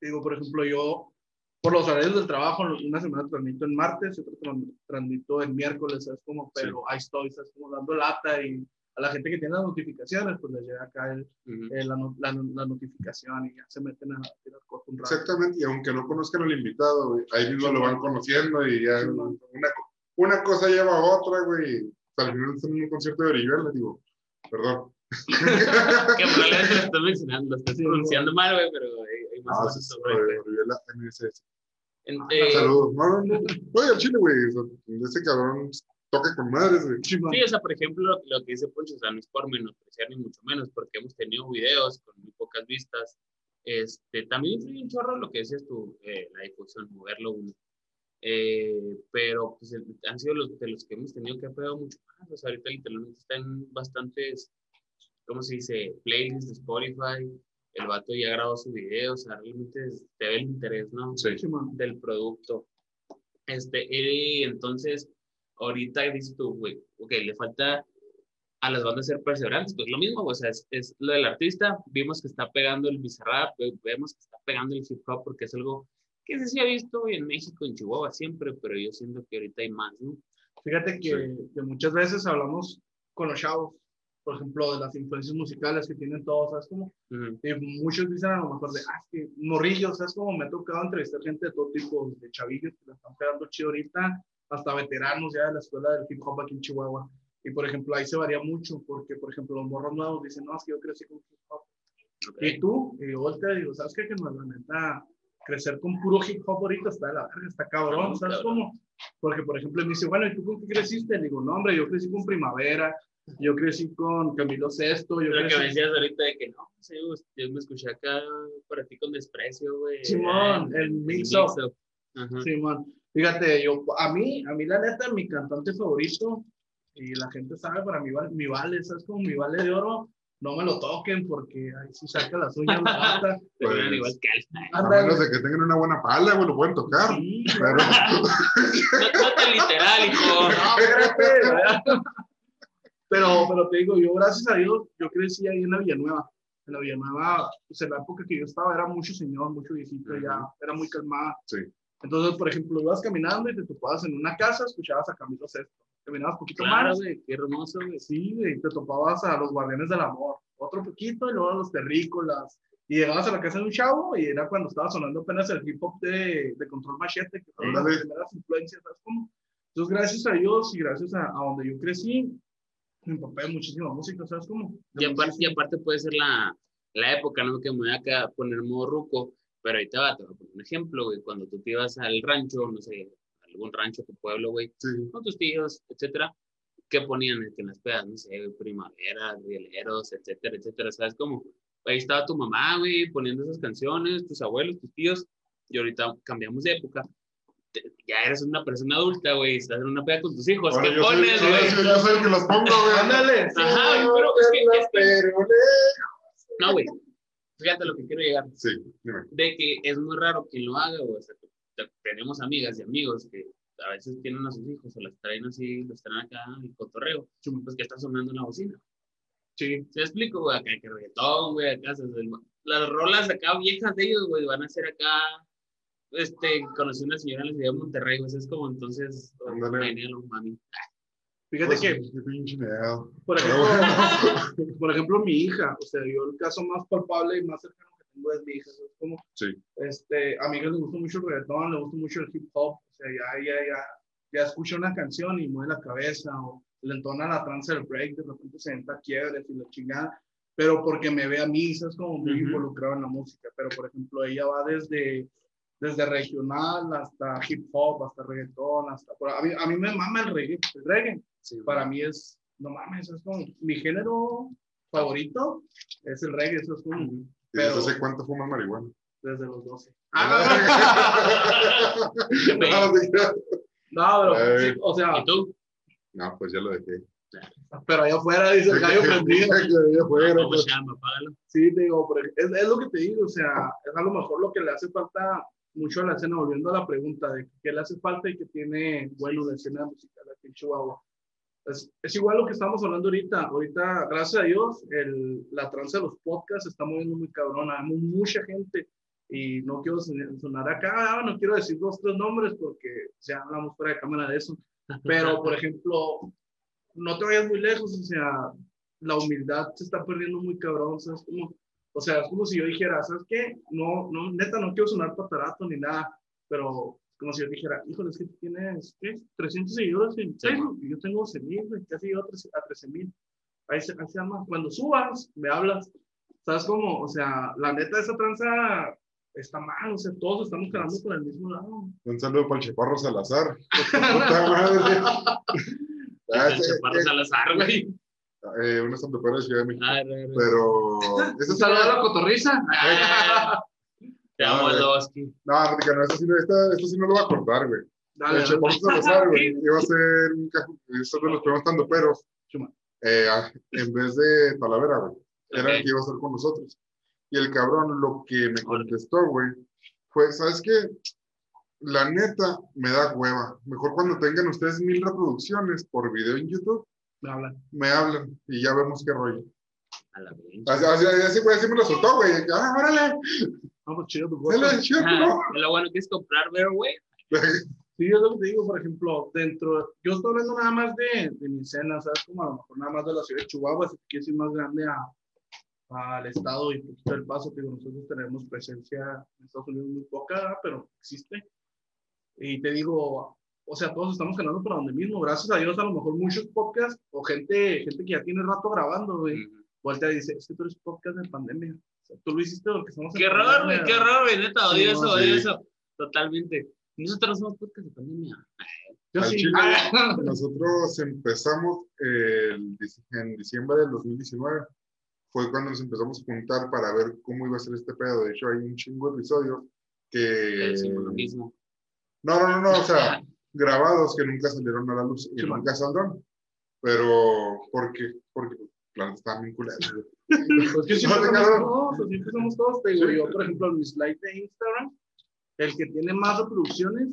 Digo, por ejemplo, yo, por los horarios del trabajo, una semana transmito en martes, otra tran- transmito en miércoles, ¿sabes? Como, pero ahí estoy, ¿sabes? Como dando lata y a la gente que tiene las notificaciones, pues les llega acá el, Ujú. eh, la, la, la notificación y ya se meten a tirar corto un rato. Exactamente, y aunque no conozcan al invitado, ahí mismo lo van conociendo y ya Sí, una. Una cosa lleva a otra, güey. Al final están en un concierto de Oribel, les digo, perdón. Que probablemente lo estás mencionando, lo estás pronunciando mal, güey, pero hay, más Ah, cosas sobre sobre Oribel MSS. En- eh, Saludos. No, no, al chile, güey, ese cabrón toca con madres, güey. Sí, o sea, por ejemplo, lo, lo que dice Poncho, o sea, no es por menospreciar ni mucho menos, porque hemos tenido videos con muy pocas vistas. Este, también influye un chorro lo que decías tú, eh, la difusión, moverlo uno. Eh, pero pues han sido los de los que hemos tenido que ha pegado mucho más. O sea, ahorita literalmente están bastantes, ¿cómo se dice? Playlists de Spotify. El vato ya grabó su video, o sea, realmente te ve el interés, ¿no? Sí. Del producto. Este, y entonces, ahorita dices tú, güey, ok, le falta a las bandas ser perseverantes, pues lo mismo, o sea, es, es lo del artista, vimos que está pegando el bizarrap, ve- vemos que está pegando el hip hop, porque es algo que sí se ha visto en México, en Chihuahua siempre, pero yo siento que ahorita hay más, ¿no? Fíjate que, Sí. que muchas veces hablamos con los chavos, por ejemplo, de las influencias musicales que tienen todos, ¿sabes? Como, Ujú. y muchos dicen a lo mejor de, ah, es que morrillos, ¿sabes? Como me ha tocado entrevistar gente de todo tipo, de chavillos que la están pegando chido ahorita, hasta veteranos ya de la escuela del hip hop aquí en Chihuahua. Y por ejemplo, ahí se varía mucho, porque por ejemplo, los morros nuevos dicen, no, es que yo crecí con hip hop. Ok. Y tú, y yo y digo, ¿sabes qué? Que no, la neta, crecer con puro hip hop ahorita está la verga, está cabrón, ¿sabes cómo? Porque, por ejemplo, me dice, bueno, ¿y tú con qué creciste? Le digo, no, hombre, yo crecí con Primavera, yo crecí con Camilo Sesto, yo Lo que me crecí... decías ahorita de que no, sí, yo me escuché acá para ti con desprecio, güey. Simón, el. Ajá. Sí, man. Fíjate, yo, a mí, a mí la neta, mi cantante favorito, y la gente sabe, para mí, mi vale, ¿sabes? Como mi vale de oro, no me lo toquen porque ahí sí saca las uñas la gata. Pues, suenan igual que él. A menos de que tengan una buena pala, güey, lo pueden tocar. Sí, Pero, No, no tan literal, hijo. No, espérate. Pero, pero te digo, yo gracias a Dios, yo crecí ahí en la Villanueva. En la Villanueva, pues en la época que yo estaba era mucho señor, mucho viejito, ya era muy calmada. Sí. Entonces, por ejemplo, ibas caminando y te topabas en una casa, escuchabas a Camilo Sesto. Caminabas poquito Claro, más, güey, qué hermoso, güey. sí, güey, te topabas a los Guardianes del Amor. Otro poquito y luego a los Terrícolas. Y llegabas a la casa de un chavo y era cuando estaba sonando apenas el hip hop de, de Control Machete, que fueron las Ándale. primeras influencias, ¿sabes cómo? Entonces, gracias a Dios y gracias a, a donde yo crecí, me empapé de muchísima música, ¿sabes cómo? De Y aparte, y aparte puede ser la, la época, ¿no? Que me voy a poner modo ruco, pero ahorita va, te voy a poner un ejemplo, güey. Cuando tú te ibas al rancho, no sé, algún rancho, tu pueblo, güey, sí. con tus tíos, etcétera, ¿qué ponían en las pedas? No sé, primavera, rieleros, etcétera, etcétera, ¿sabes cómo? Ahí estaba tu mamá, güey, poniendo esas canciones, tus abuelos, tus tíos, y ahorita cambiamos de época. Te- Ya eres una persona adulta, güey, estás en una peda con tus hijos, Ahora ¿qué pones, güey? yo soy el que las pongo, güey. Ándale. Ajá, güey, pero es que, es no, güey, fíjate lo que quiero llegar. Sí, dime. de que es muy raro quien lo haga, o sea, tenemos amigas y amigos que a veces tienen a sus hijos o las traen así, los traen acá el cotorreo, pues que está sonando en la bocina. Sí, ¿Se explico, güey? Acá que reggaetón, güey, acá las rolas acá viejas de ellos, güey, van a ser acá, este, conocí una señora en la ciudad de Monterrey, güey, es como entonces, maníalo, mami. Fíjate Pues, que, por ejemplo, por ejemplo, mi hija, o sea, yo el caso más palpable y más cercano que tengo es mi hija, ¿sabes cómo? Sí. Este, a mi hija le gusta mucho el reggaetón, le gusta mucho el hip hop, o sea, ya, ya, ya, ya escucha una canción y mueve la cabeza, o le entona la trance del break, de repente se entra quiebres y la chingada, pero porque me ve a mí, es como muy Ujú. involucrado en la música, pero por ejemplo, ella va desde, desde regional hasta hip hop, hasta reggaetón, hasta, a mí, a mí me mama el reggae, el reggae, Sí, para mí es, no mames, es como mi género favorito, es el reggae, eso es como Ujú. ¿Y pero- desde hace cuánto fumas marihuana? desde los 12. No, sí, ya. No, pero, Eh. sí, o sea, ¿Y tú? No, pues ya lo dejé. pero allá afuera dice el gallo prendido. ¿Cómo pues. llama? Sí, te digo, pero es, es lo que te digo, o sea, es a lo mejor lo que le hace falta mucho a la escena, volviendo a la pregunta de qué le hace falta y qué tiene bueno la escena musical aquí en Chihuahua. Es, es igual lo que estamos hablando ahorita. Ahorita, gracias a Dios, el, la tranza de los podcasts está moviendo muy cabrón. Hay mu- mucha gente y no quiero son- sonar acá, ah, no quiero decir dos, tres nombres porque ya hablamos fuera de cámara de eso. Pero, por ejemplo, no te vayas muy lejos, o sea, la humildad se está perdiendo muy cabrón, ¿sabes? Como, o sea, es como si yo dijera, ¿sabes qué? No, no, neta, no quiero sonar patarato ni nada, pero como si yo dijera, híjole, es que tienes, ¿qué? 300 seguidores en Facebook, y yo tengo 12 mil, casi yo a 13 mil. Ahí se, ahí se llama, cuando subas, me hablas, ¿sabes cómo? O sea, la neta, esa tranza está mal, o sea, todos estamos quedando por el mismo lado. Un saludo para el Chaparro Salazar. Puta madre. El Chaparro Salazar, güey. eh, una santopera de Ciudad de México. Ah, no, no. Pero. esa Un saludo a la cotorriza. Te amo, Lowski. No, Rica, no, esto sí, esto sí no lo voy a cortar, güey. Dale, El dale. Chaparro Salazar, güey, iba a ser un cajón. De los primeros tandoperos. Eh, ah, en vez de Talavera, güey. Era el Ok. que iba a estar con nosotros. Y el cabrón lo que me contestó, güey, fue, ¿sabes qué? La neta me da hueva. Mejor cuando tengan ustedes mil reproducciones por video en YouTube, Me hablan. me hablan y ya vemos qué rollo. A la. Así, así, así, güey, así me lo soltó, güey. Ah, órale, No, pues chido tu Ah. Lo bueno que es comprar güey. Sí, es lo que te digo, por ejemplo, dentro, yo estoy hablando nada más de, de mi escena, ¿sabes? Como a lo mejor nada más de la ciudad de Chihuahua, si quieres ir más grande a, al estado y poquito del paso, que nosotros tenemos presencia en Estados Unidos muy poca, ¿verdad? pero existe. Y te digo, o sea, todos estamos ganando por donde mismo, gracias a Dios, a lo mejor muchos podcasts o gente, gente que ya tiene rato grabando, güey, Ujú. voltea y dice, es que tú eres podcast de pandemia. Tú lo hiciste porque en Qué raro, güey, qué raro, güey. Neta, odio Sí, eso, odio sí. eso. Totalmente. Nosotros somos podcast de pandemia. Yo sí. chile, Ah, Nosotros empezamos el dic- en diciembre del 2019. Fue cuando nos empezamos a juntar para ver cómo iba a ser este pedo. De hecho, hay un chingo de episodios que... Decimos lo mismo. No, no, no, no, o sea, grabados que nunca salieron a la luz y Sí, nunca saldrán. Pero, ¿por qué? Porque, claro, estaban bien culeros. Pues que siempre somos todos, siempre somos todos. Te digo, yo, por ejemplo, en mi slide de Instagram, el que tiene más reproducciones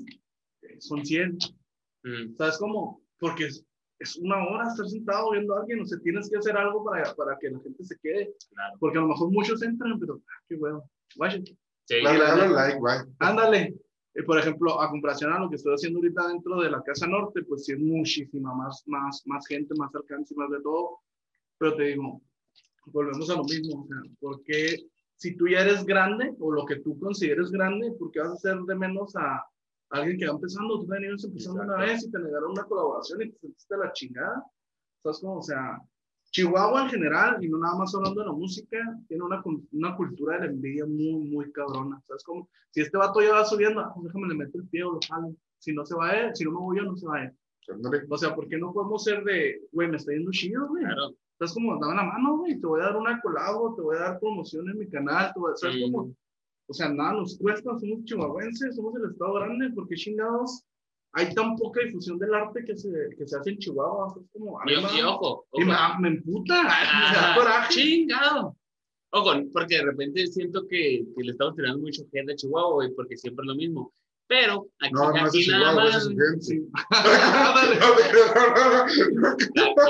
eh, son 100. Mm. ¿Sabes cómo? Porque es, es una hora estar sentado viendo a alguien, o sea, tienes que hacer algo para, para que la gente se quede. Claro. Porque a lo mejor muchos entran, pero, ah, qué bueno, vaya, Sí. Dale, dale like, bye. ándale. Eh, por ejemplo, a comparación a lo que estoy haciendo ahorita dentro de la Casa Norte, pues sí es muchísima más, más, más gente, más alcance, más de todo. Pero te digo, volvemos a lo mismo. O sea, porque si tú ya eres grande o lo que tú consideres grande, ¿por qué vas a hacer de menos a alguien que va empezando? Tú ibas empezando una Exacto. vez y te negaron una colaboración y te sentiste la chingada. ¿Sabes cómo? O sea, Chihuahua en general, y no nada más hablando de la música, tiene una, una cultura de la envidia muy, muy cabrona. ¿Sabes cómo? Si este vato ya va subiendo, ah, pues déjame le meto el pie o lo jalo. Si no se va a él, si no me voy yo, no se va a él. O sea, ¿por qué no podemos ser de, güey, me está yendo chido, güey? Claro. Estás como, dame la mano, güey, te voy a dar una colabo, te voy a dar promoción en mi canal, te voy a, ¿sabes Sí. O sea, nada nos cuesta, somos chihuahuenses, somos el estado grande, porque chingados hay tan poca difusión del arte que se, que se hace en Chihuahua. Es como, Y, y ojo, y me, ojo. me emputa, me da Ah, coraje. chingado. Ojo, porque de repente siento que, que le estamos tirando mucho gente a Chihuahua, güey, porque siempre es lo mismo. Pero aquí, No, no es de aquí nada más. es de. Sí.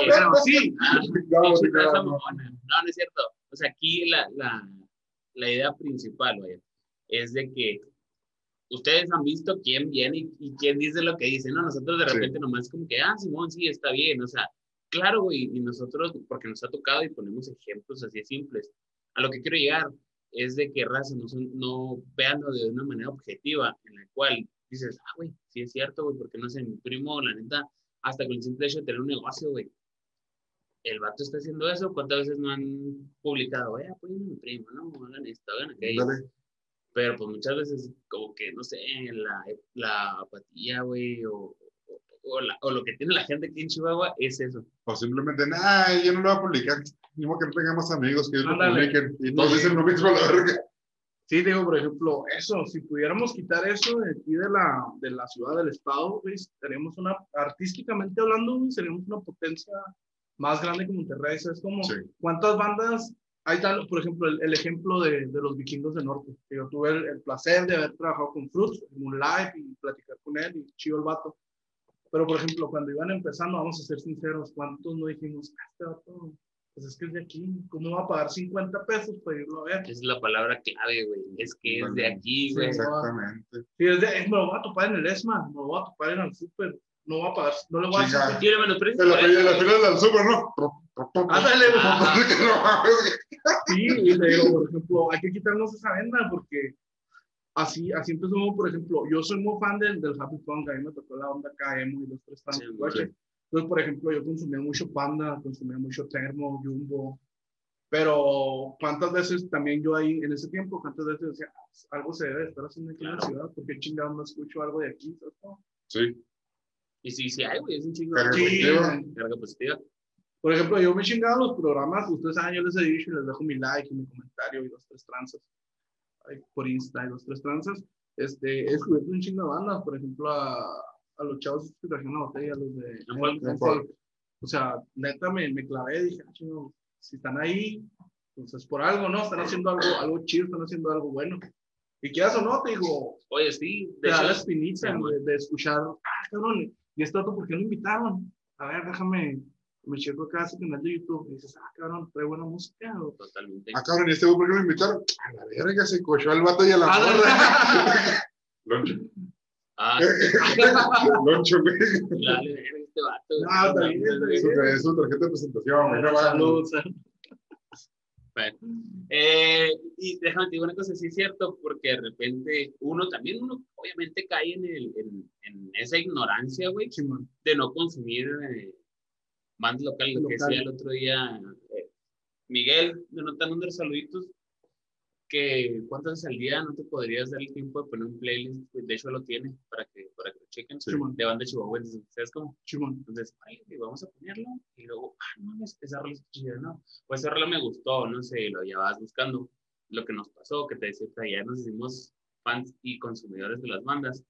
Pero sí, Ah, No, no. No, es cierto. O sea, aquí la, la, la idea principal, vaya, es de que ustedes han visto quién viene y, y quién dice lo que dice, ¿no? Nosotros de Sí. repente nomás como que, ah, Simón, sí, está bien, o sea, claro, güey, y nosotros, porque nos ha tocado y ponemos ejemplos así simples, a lo que quiero llegar es de que raza no, son, no veanlo de una manera objetiva, en la cual dices, ah, güey, sí es cierto, güey, porque no sé, mi primo, la neta, hasta con el simple hecho de tener un negocio, güey, el vato está haciendo eso, ¿cuántas veces no han publicado? Eh, apoyen a mi primo, no, hagan esto, hagan aquello. Ándale. Pero pues muchas veces como que, no sé, la, la apatía, güey, o, o, la- o lo que tiene la gente aquí en Chihuahua es eso. O simplemente, ay, yo no lo voy a publicar. Ni modo que no tengamos amigos que ellos lo publiquen. Y nos dicen lo mismo, la verga. Sí, digo, por ejemplo, eso, si pudiéramos quitar eso de aquí de la, de la ciudad, del estado, güey, seríamos una, artísticamente hablando, seríamos una potencia más grande que Monterrey. ¿Sabes como Sí. cuántas bandas? Ahí está, por ejemplo, el, el ejemplo de, de los vikingos del norte. Yo tuve el, el placer de haber trabajado con Fruits, en un live y platicar con él y chido el vato. Pero, por ejemplo, cuando iban empezando, vamos a ser sinceros, ¿cuántos no dijimos, ah, este vato, pues es que es de aquí, ¿cómo va a pagar 50 pesos para irlo a ver? Esa es la palabra clave, güey. Es que es de aquí, güey. Exactamente. Sí, es de, me lo voy a topar en el ESMA, me lo voy a topar en el súper, no voy a pagar, no le voy a Chinga. hacer. Tiene menos precio. En la, en la fila del súper, ¿no? Ándale, güey. Ah. Sí, y le digo, por ejemplo, hay que quitarnos esa venda porque así, así empezó, por ejemplo, yo soy muy fan del, del Happy Punk, a mí me tocó la onda KM y los tres tantos, Sí. Entonces, por ejemplo, yo consumía mucho Panda, consumía mucho Termo, Jumbo, pero cuántas veces también yo ahí, en ese tiempo, cuántas veces decía, "Ah, algo se debe estar haciendo aquí en la Claro. ciudad, porque chingado no escucho algo de aquí, ¿sabes? Sí. Y sí, sí, hay, güey. Es un chingo. Carga positiva. Carga positiva. Por ejemplo, yo me he chingado los programas, ustedes saben, yo les he dicho y les dejo mi like y mi comentario y los tres tranzas por Insta y los tres tranzas. Este, he descubierto un chingo de bandas, por ejemplo, a, a los chavos que trajeron la botella, a los de. Folk. O sea, neta me, me clavé, dije, ah, chingo, si están ahí, pues es por algo, ¿no? Están haciendo algo, algo chido, están haciendo algo bueno. Y quieras o no, te digo, Oye, sí. De da la hecho, espinita de, de escuchar, ah, cabrón, y esto otro, ¿por qué lo invitaron? A ver, déjame, me checo acá su canal de YouTube y dices, ah, cabrón, trae buena música. O, totalmente. Ah, cabrón, ¿y este güey por qué lo invitaron? A la verga, se cochó al vato y a la Ah, morra. Loncho. Ah, Loncho, güey. dale, este vato. bien. Su, es su tarjeta de presentación, güey. No va. Salud, salud. Bueno, eh, y déjame te digo una cosa, sí es cierto, porque de repente uno también, uno obviamente cae en, el, en, en esa ignorancia, güey, de no consumir eh, bandas locales, lo que Local. decía el otro día eh, Miguel, de Nota Under, saluditos, que cuántas veces al día no te podrías dar el tiempo de poner un playlist, de hecho lo tiene, para que, para que lo chequen, Sí. de banda chihuahuenses, ¿sabes cómo? Simón. Entonces, ay, vamos a ponerlo. Y luego, ah, no esa rola está chida, ¿no? Pues esa rola me gustó, no sé, lo llevabas buscando. Lo que nos pasó, que te decía, que ya nos hicimos fans y consumidores de las bandas.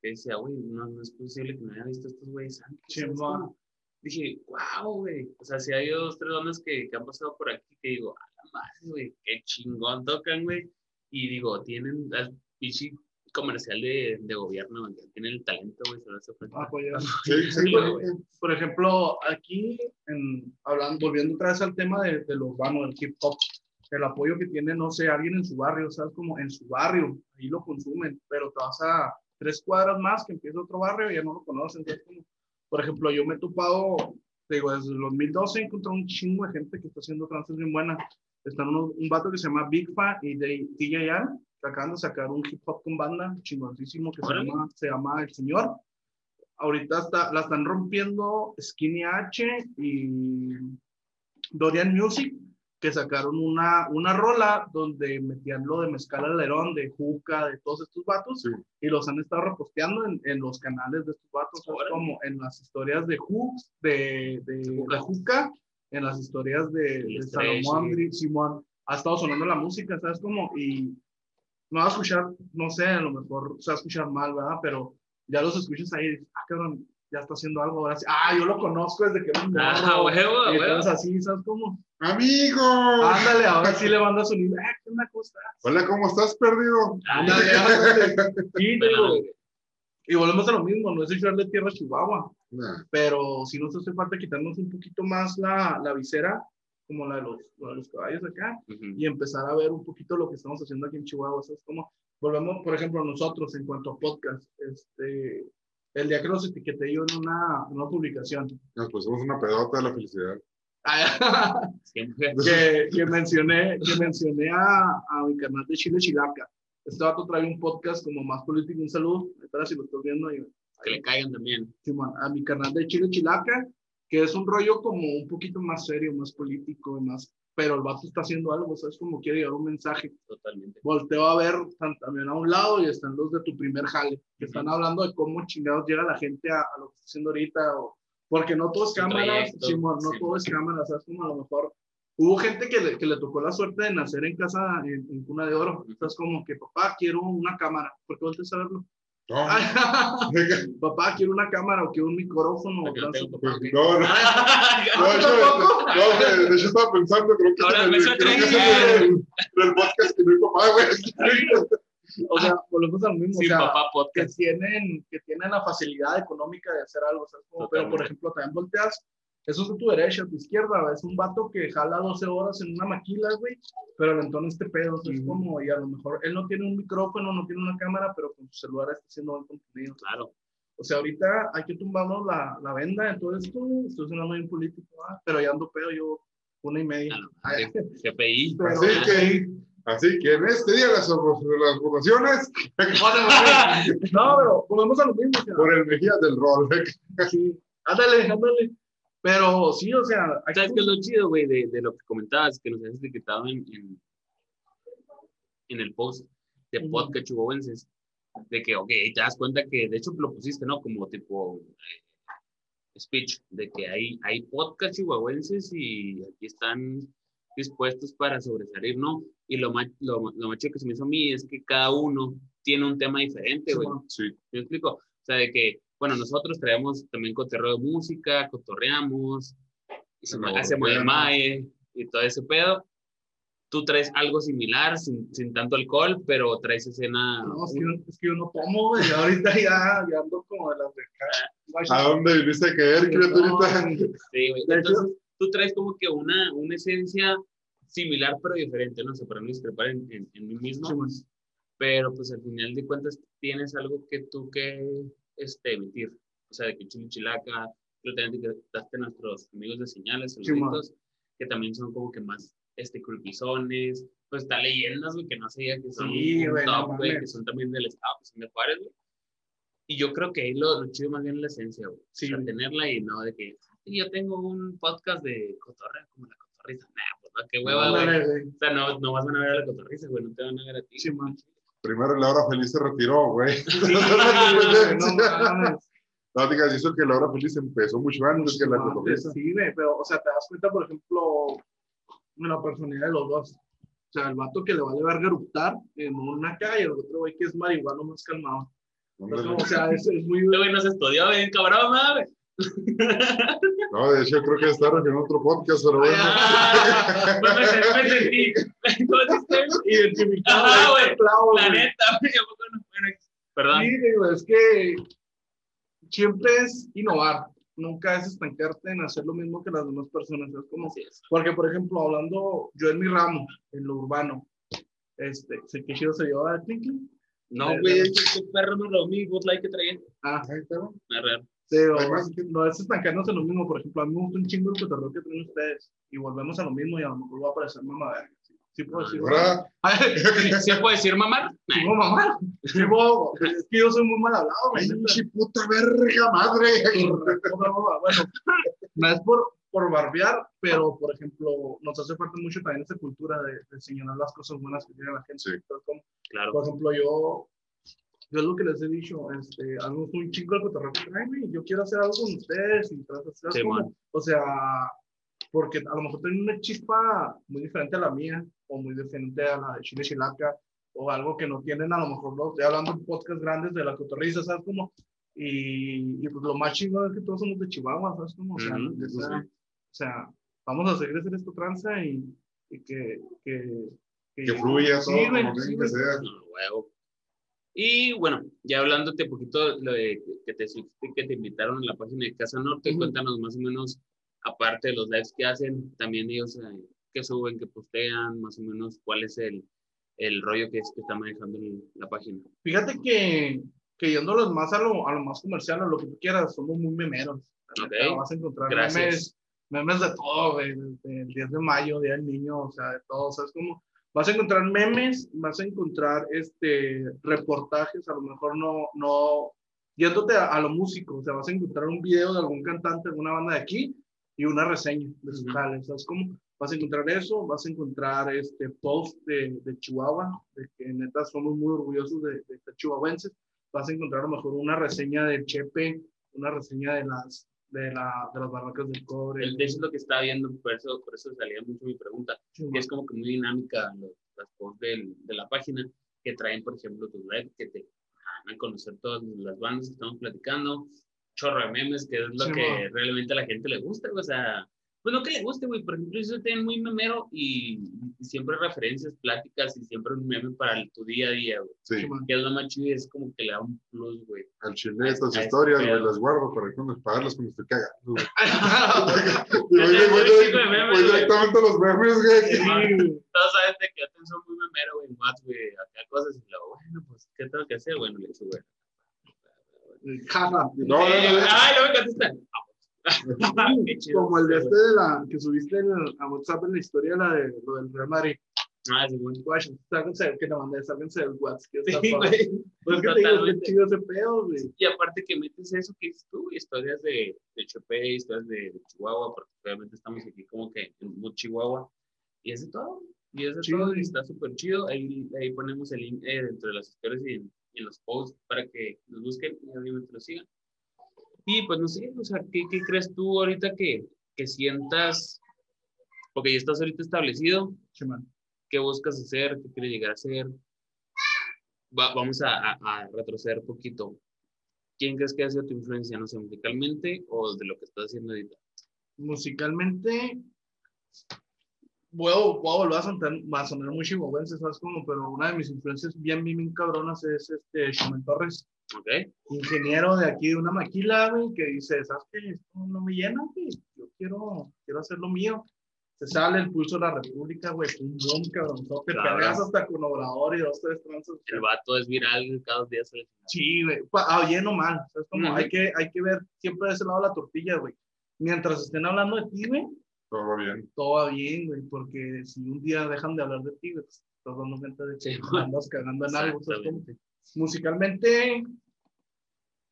Que decía, güey, no, no es posible que no haya visto estos güeyes antes. ¿sabes Chimba. cómo? Dije, wow, güey. O sea, si hay dos, tres bandas que, que han pasado por aquí que digo, a la madre, güey, qué chingón tocan, güey. Y digo, tienen el pichi comercial de, de gobierno, güey, tienen el talento, güey, se. Apoyar. Sí, sí, güey. Por ejemplo, aquí, en, hablando, volviendo otra vez al tema de, de lo urbano, del hip hop, el apoyo que tiene, no sé, alguien en su barrio, ¿sabes? Como en su barrio, ahí lo consumen, pero te vas a tres cuadras más que empieza otro barrio y ya no lo conocen. Entonces, como, por ejemplo, yo me he topado, digo, desde el 2012 he encontrado un chingo de gente que está haciendo trances bien buenas. Están unos- un vato que se llama Big Fa y de DJ que acaban de sacar un hip hop con banda chingoncísimo que se llama, se llama El Señor. Ahorita está, la están rompiendo Skinny H y Dorian Music, que sacaron una, una rola donde metían lo de Mezcal Alerón, de Juca, de todos estos vatos, Sí. y los han estado reposteando en, en los canales de estos vatos. Órale. como en las historias de Hooks, de, de, Juca. de Juca, en las historias de, de Salomón, sí. Simón, ha estado sonando la música, ¿sabes? Como, y no va a escuchar, no sé, a lo mejor se va a escuchar mal, ¿verdad? Pero ya los escuchas ahí, ah, cabrón, ya está haciendo algo ahora sí. Ah, yo lo conozco desde que era un Ah, huevo, Y huevo. entonces así, ¿sabes cómo? ¡Amigo! Ándale, ahora sí le manda su nivel. Ah, ¿qué onda? ¿Cómo estás? Hola, ¿cómo estás, perdido? Ándale, ándale. Sí, digo, y volvemos a lo mismo, no es echarle tierra a Chihuahua, Nah. pero si nos hace falta quitarnos un poquito más la, la visera, como la de, los, la de los caballos acá, ujú. y empezar a ver un poquito lo que estamos haciendo aquí en Chihuahua. ¿sabes? Como volvemos, por ejemplo, nosotros en cuanto a podcast, este, el día que los etiqueté yo en una, una publicación, Nos pusimos una pedota de la felicidad. Siempre. que, que mencioné, que mencioné a, a mi canal de Chile Chilaca. Este vato trae un podcast como más político, un saludo, espera si lo estás viendo, y, Que le caigan también. Simón, a mi canal de Chile Chilaca, que es un rollo como un poquito más serio, más político, y más, pero el vato está haciendo algo, ¿sabes? Como quiere llevar un mensaje. Totalmente. Volteo a ver también a un lado y están los de tu primer jale, que están hablando de cómo chingados llega la gente a, a lo que está haciendo ahorita, o, porque no todo es cámaras, Simón, no sí. todo es cámaras, ¿sabes? Como a lo mejor hubo gente que le, que le tocó la suerte de nacer en casa en, en cuna de oro, entonces como que papá, quiero una cámara, ¿por qué volteas a verlo? No, Ay, papá, quiero una cámara o quiero un micrófono. no no, no. No, ¿Ah, yo, no, de hecho estaba pensando, creo que Ahora el, creo que es el, el podcast que no hay papá, güey. O sea, volvemos volvemos a lo mismo. O sea, papá que podcast. tienen, que tienen la facilidad económica de hacer algo. ¿sabes cómo? Pero, por ejemplo, también volteas, eso es de tu derecha, a tu izquierda, es un vato que jala 12 horas en una maquila, güey, pero le entona este pedo, es como, y a lo mejor él no tiene un micrófono, no tiene una cámara, pero con su celular está haciendo buen contenido. Claro. O sea, ahorita hay que tumbarnos la, la venda de todo esto, estoy sonando bien político, ¿ah? pero ya ando pedo yo una y media. A madre. GPI. pero- Así que, así que en este día las, las votaciones No, pero volvemos a lo mismo. por el Mejía del Rol. sí, ándale, ándale. Pero sí, o sea, hay que ¿Sabes qué es lo chido, güey, de, de lo que comentabas, que nos has etiquetado en, en, en el post de Ujú. podcast chihuahuenses? De que, ok, te das cuenta que, de hecho, lo pusiste, ¿no? Como tipo eh, speech, de que hay, hay podcast chihuahuenses y aquí están dispuestos para sobresalir, ¿no? Y lo más, lo, lo más chido que se me hizo a mí es que cada uno tiene un tema diferente, güey. Sí, ¿Me explico? O sea, de que, bueno, nosotros traemos también cotorreo de música, cotorreamos, y se Pero, hacemos el mae y todo ese pedo. Tú traes algo similar, sin, sin tanto alcohol, pero traes escena. No, es que, yo- es que yo no tomo, güey. ya Ahorita ya, ya ando como de las de acá. ¿A dónde viniste a caer, criaturita? Sí, güey. Entonces, tú traes como que una, una esencia similar, pero diferente, ¿no? Sea, para no discrepar en, en, en mí mismo. Simón. pero pues al final de cuentas tienes algo que tú que este, emitir. O sea, de que Chilichilaca, tú también etiquetaste a nuestros amigos de señales, Sí, saluditos, que también son como que más este, creepyzones, pues está leyendas, güey, que no sabía que son Sí, no top, güey, que son también del estado, que son de Juárez, güey. Y yo creo que ahí lo, lo chido más bien es la esencia, güey. Sí, o sea, tenerla y no de que "Sí, yo tengo un podcast de cotorrea como la cotorriza. Nah, pues no, qué hueva, güey. Ándale, güey. O sea, no, no vas a ver a la cotorriza, güey, no te van a ver a ti. Sí, man. Primero la hora feliz se retiró, güey. No. No digas eso que la hora feliz empezó mucho antes que la cotorriza. Sí, güey, pero, o sea, te das cuenta, por ejemplo, de la personalidad de los dos. O sea, el vato que le vale verga eruptar en una calle, el otro güey que es marihuano más calmado. Ándale. O sea, es, es muy... Este güey nos estudió bien, cabrón, madre. No, de hecho creo que está en otro podcast, pero bueno. Ah, no me sentí, me sentí. Identificado, Ajá, güey. La neta, Perdón. Sí, digo, es que siempre es innovar, nunca es estancarte en hacer lo mismo que las demás personas. Es como, Así es. porque, por ejemplo, hablando yo en mi ramo, en lo urbano, este, sé que chido se lleva a Twinkle. No, güey, este perro no lo mismo, like que traía. Ah, Ahí está, ¿no? A ver. Pero no es estancarnos en lo mismo. Por ejemplo, a mí me gusta un chingo el cotorreo que traen ustedes y volvemos a lo mismo y a lo mejor va a parecer mamá verga. Sí, sí puedo decir. Ahora, ¿Sí puedo decir mamar? Sí, puedo mamar. Sí, puedo- es que yo soy muy mal hablado. pinche puta verga madre. Bueno, no es por, por barbear, pero por ejemplo, nos hace falta mucho también esa cultura de, de señalar las cosas buenas que tiene la gente. Sí. Entonces, como, Claro. por ejemplo, yo, yo es lo que les he dicho, este, gusta un chingo el cotorreo que traen, güey, yo quiero hacer algo con ustedes y tratar de hacer Sí, como- man. o sea, porque a lo mejor tienen una chispa muy diferente a la mía, o muy diferente a la de Chile Chilaca, o algo que no tienen, a lo mejor, no, estoy hablando de podcasts grandes de la cotorriza, ¿sabes cómo? Y, y pues lo más chingón es que todos somos de Chihuahua, ¿sabes cómo? O sea, sí. o sea, vamos a seguir haciendo esta tranza y, y que, que, Que fluya sí, todo como sí, güey. que huevo. Y bueno, ya hablándote un poquito lo de que te, que te invitaron a la página de Casa Norte, Ujú. cuéntanos más o menos, aparte de los lives que hacen, también ellos eh, que suben, que postean, más o menos cuál es el, el rollo que, es, que está manejando el- la página. Fíjate que, que yéndolos más a lo, a lo más comercial, a lo que tú quieras, somos muy memeros. La Ok. neta, Vas a encontrar Gracias. memes, memes de todo, güey, desde el 10 de mayo, Día del Niño, o sea, de todo, ¿sabes cómo? Vas a encontrar memes, vas a encontrar este, reportajes, a lo mejor no, no, yéndote a, a lo músico, o sea, vas a encontrar un video de algún cantante, de alguna banda de aquí y una reseña de su Ujú. jale, ¿sabes cómo? Vas a encontrar eso, vas a encontrar este post de, de Chihuahua, de que neta somos muy orgullosos de, de ser chihuahuenses, vas a encontrar a lo mejor una reseña del Chepe, una reseña de las, de, la, de las barracas del cobre. El, de eso es lo que estaba viendo, por eso, por eso salía mucho mi pregunta, que es como que muy dinámica los, las posts del- de la página, que traen, por ejemplo, tus lives, que te dan a conocer todas las bandas que estamos platicando, chorro de memes, que es lo Sí, que mo. realmente a la gente le gusta, o sea, pues no que le guste, güey. Por ejemplo, yo soy muy memero y, y siempre referencias, pláticas y siempre un meme para el- tu día a día, güey. Sí. Que es lo más chido y es como que le da un plus, güey. al chile estas a ese historias, güey, las guardo para cuando pagarlas cuando cagando, güey. Y voy, directamente a los memes, güey. Todos saben de que yo soy muy memero, güey, más, güey, acá cosas y luego, bueno, pues, ¿qué tengo que hacer? Bueno, le digo, güey. Jaja. No, no, no, no. Ay, no me contestan. Como el de este de la que subiste en el- a WhatsApp en la historia, la de lo del Real Madrid. Ah, sí. Guay, sálganse, que te mandé, sálganse del WhatsApp. que Sí, güey. Pues que te chido ese pedo, güey. Y aparte que metes eso que dices tú, historias de, de Chopé, historias de, de Chihuahua, porque obviamente estamos aquí como que en Chihuahua. Y es de todo. Y es de Chido. todo. Y está súper chido. Ahí, ahí ponemos el link eh, dentro de las historias y en, y en los posts para que nos busquen y obviamente lo sigan. Y pues no sé, o sea, ¿qué, qué crees tú ahorita que, que sientas? Porque ya estás ahorita establecido, qué buscas hacer, qué quieres llegar a hacer. Va- vamos a, a- a retroceder un poquito. ¿Quién crees que ha sido tu influencia, no sé, musicalmente o de lo que estás haciendo ahorita? Musicalmente, voy a, voy a volver a sonar, a sonar muy chihuahuense, ¿sabes? Como, pero una de mis influencias bien, bien, bien cabronas es este Shumel Torres, ¿Ok? ingeniero de aquí de una maquila, güey, que dice, ¿sabes qué? Esto no me llena, güey. Yo quiero, quiero hacer lo mío. Se sale el pulso de la República, güey, un boom, cabrón. Te peleas hasta con Obrador y dos, tres tranzas. El vato es viral cada dos días. sale. Sí, güey. Ah, mal. ¿sabes? Como hay, que, hay que ver siempre de ese lado de la tortilla, güey. Mientras estén hablando de ti, güey, Todo va bien. todo va bien, güey. Porque si un día dejan de hablar de ti, güey, pues, estás dando cuenta de que Sí, andas cagando en algo. ¿Sabes cómo? Musicalmente,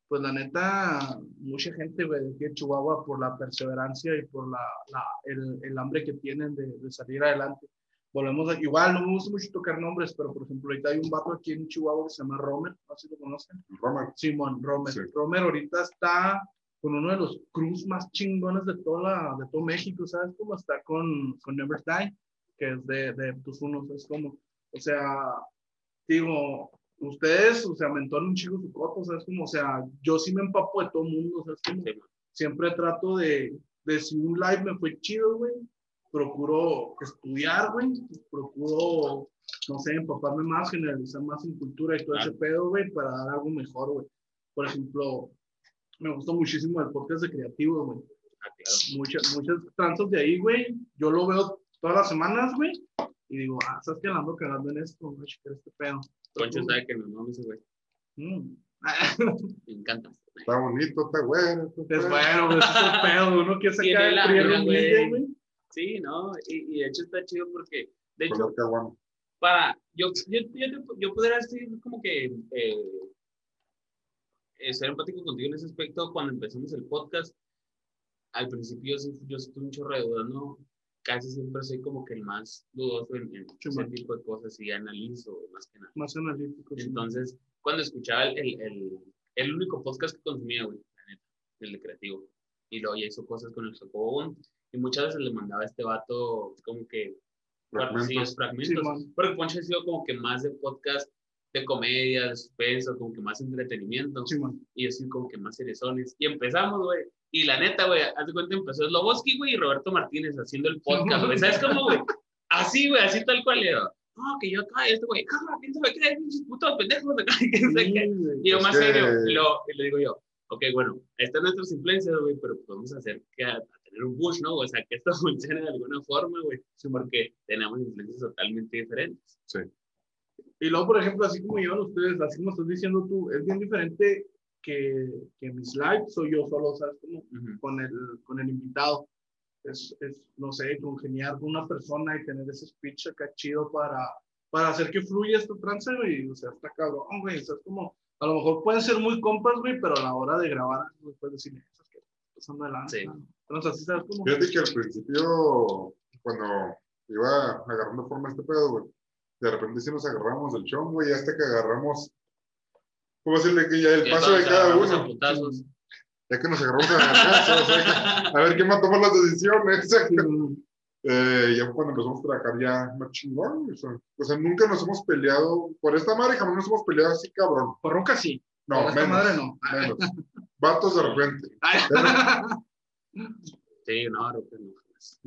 pues la neta, mucha gente, güey, de aquí de Chihuahua, por la perseverancia y por la, la- el, el hambre que tienen de, de salir adelante. Volvemos a, igual, no me gusta mucho tocar nombres, pero por ejemplo, ahorita hay un vato aquí en Chihuahua que se llama Romer, no sé si lo conocen. Roma, Simón, Romer. Sí. Romer ahorita está con uno de los cruz más chingones de, toda la, de todo México, ¿sabes? Como está con, con Never Die, que es de, de tus unos, es como, o sea, digo, ustedes, o sea, me entonan un chico su coto, ¿sabes? Como, o sea, yo sí me empapo de todo mundo, ¿sabes? Como, Sí, man. siempre trato de, de si un live me fue chido, güey, procuro estudiar, güey, procuro, no sé, empaparme más, generalizar más en cultura y todo Claro. ese pedo, güey, para dar algo mejor, güey. Por ejemplo, me gustó muchísimo el podcast de creativos, güey. Ah, claro. Muchas, muchas tranzas de ahí, güey. Yo lo veo todas las semanas, güey. Y digo, ah, ¿sabes qué? Ando cagando en esto, güey, checar este pedo. Poncho sabe que me mama ese güey. Mm. Me encanta. está bonito, está bueno. está Es bueno. bueno, güey, es el pedo, uno que Tiene saca el primer güey. güey. Sí, ¿no? Y, y de hecho está chido porque, de hecho, Color caguama. para, yo, yo, yo, te- yo podría decir como que eh, eh, ser empático contigo en ese aspecto cuando empezamos el podcast. Al principio sí, yo sí tuve un chorro de dudas, ¿no? Casi siempre soy como que el más dudoso en, en ese man. tipo de cosas y analizo más que nada. Más analítico. sí. Entonces, cuando escuchaba el, el, el, el único podcast que consumía, güey, el de creativo. Y luego ya hizo cosas con el Jacobo Y muchas veces le mandaba a este vato como que Fragmentos. sí, los fragmentos. Simón. porque Poncho ha sido como que más de podcast de comedia, de suspenso, como que más entretenimiento. Simón. Y así como que más serezones. Y empezamos, güey. Y la neta, güey, haz de cuenta empezó Sloboski, güey, y Roberto Martínez haciendo el podcast, güey. ¿Sabes cómo, güey? Así, güey, así tal cual. Era. No, que yo acá, este güey, cámara, ¿quién sabe qué? Pinches putos pendejos acá, que no sé qué. Y yo más que- serio, y lo, le digo yo, ok, bueno, estas son nuestras influencias, güey, pero podemos hacer que a, a tener un push, ¿no? O sea, que esto funcione de alguna forma, güey, porque tenemos influencias totalmente diferentes. Sí. Y luego, por ejemplo, así como llevan ustedes, así como estás diciendo tú, es bien diferente que, que mis lives soy yo solo, ¿sabes? Como Ujú. con el, con el invitado. Es, es, no sé, congeniar con una persona y tener ese speech acá chido para, para hacer que fluya esta trance, güey. O sea, está cabrón, güey. O sea, es como, a lo mejor pueden ser muy compas, güey, pero a la hora de grabar, güey, puedes decirle, "¿Sabes qué? pasando adelante. Sí. Entonces, así sabes como. Fíjate que al principio, cuando iba agarrando forma este pedo, güey, de repente sí nos agarramos del chon, güey, hasta que agarramos, ¿cómo decirle que ya el paso de cada uno? Ya que nos agarramos a vergazos, o sea, a ver quién va a tomar las decisiones. Eh, ya fue cuando empezamos a trabajar ya más chingón, o sea, o sea, nunca nos hemos peleado, por esta madre jamás nos hemos peleado así, cabrón. Por ronca sí. No, por esta menos, madre no. menos. Vatos de repente. Sí, no, no.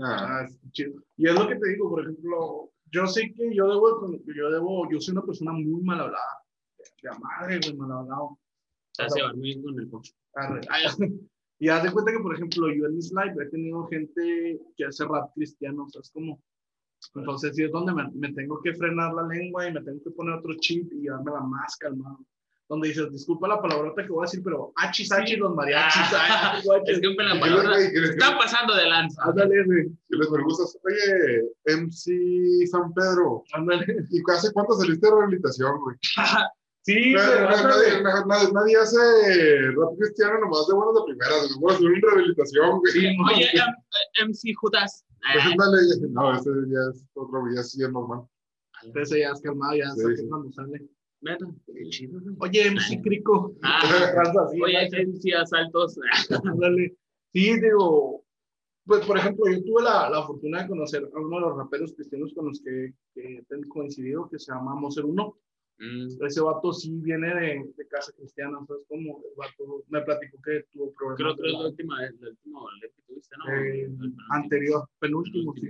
Ah, es chido. Y es lo que te digo, por ejemplo, yo sé que yo debo, yo debo, yo soy una persona muy mal hablada. De a madre, güey, hablado. Te hace llevar muy bien con el. Arre. Y haz de cuenta que, por ejemplo, yo en mis live he tenido gente que hace rap cristiano, o sea, es como. Entonces, sí es donde me, me tengo que frenar la lengua y me tengo que poner otro chip y darme la más calmado. Donde dices, disculpa la palabrota que voy a decir, pero achis, achis, los mariachis, Ah, achis, guachis. Es que un ¿qué les- palabra. Está pasando de lanza. Ándale, güey, qué les gustas? Oye, MC San Pedro, ándale. ¿y hace cuánto saliste de rehabilitación, güey? Sí, ándale. nadie, na- nadie- nadie hace rap cristiano nomás de buenas de primeras. Voy a hacer una rehabilitación, güey. Sí, no, Oye, MC Judas. Pues Ah, no, ese ya es otro, ya sí es normal. Ese ya es calmado, ya sí. cuando sale. chido. Oye, MC Crico. Ah, oye. MC Asaltos. Sí, digo, pues por ejemplo, yo tuve la, la fortuna de conocer a uno de los raperos cristianos con los que, que he coincidido, que se llama Moser Uno. Mm, Ese vato sí viene de, de casa cristiana, o sea, es como el vato me platicó que tuvo problemas. Creo que es la última la última que tuviste, ¿no? Eh, El penúltimo. anterior, penúltimo, sí.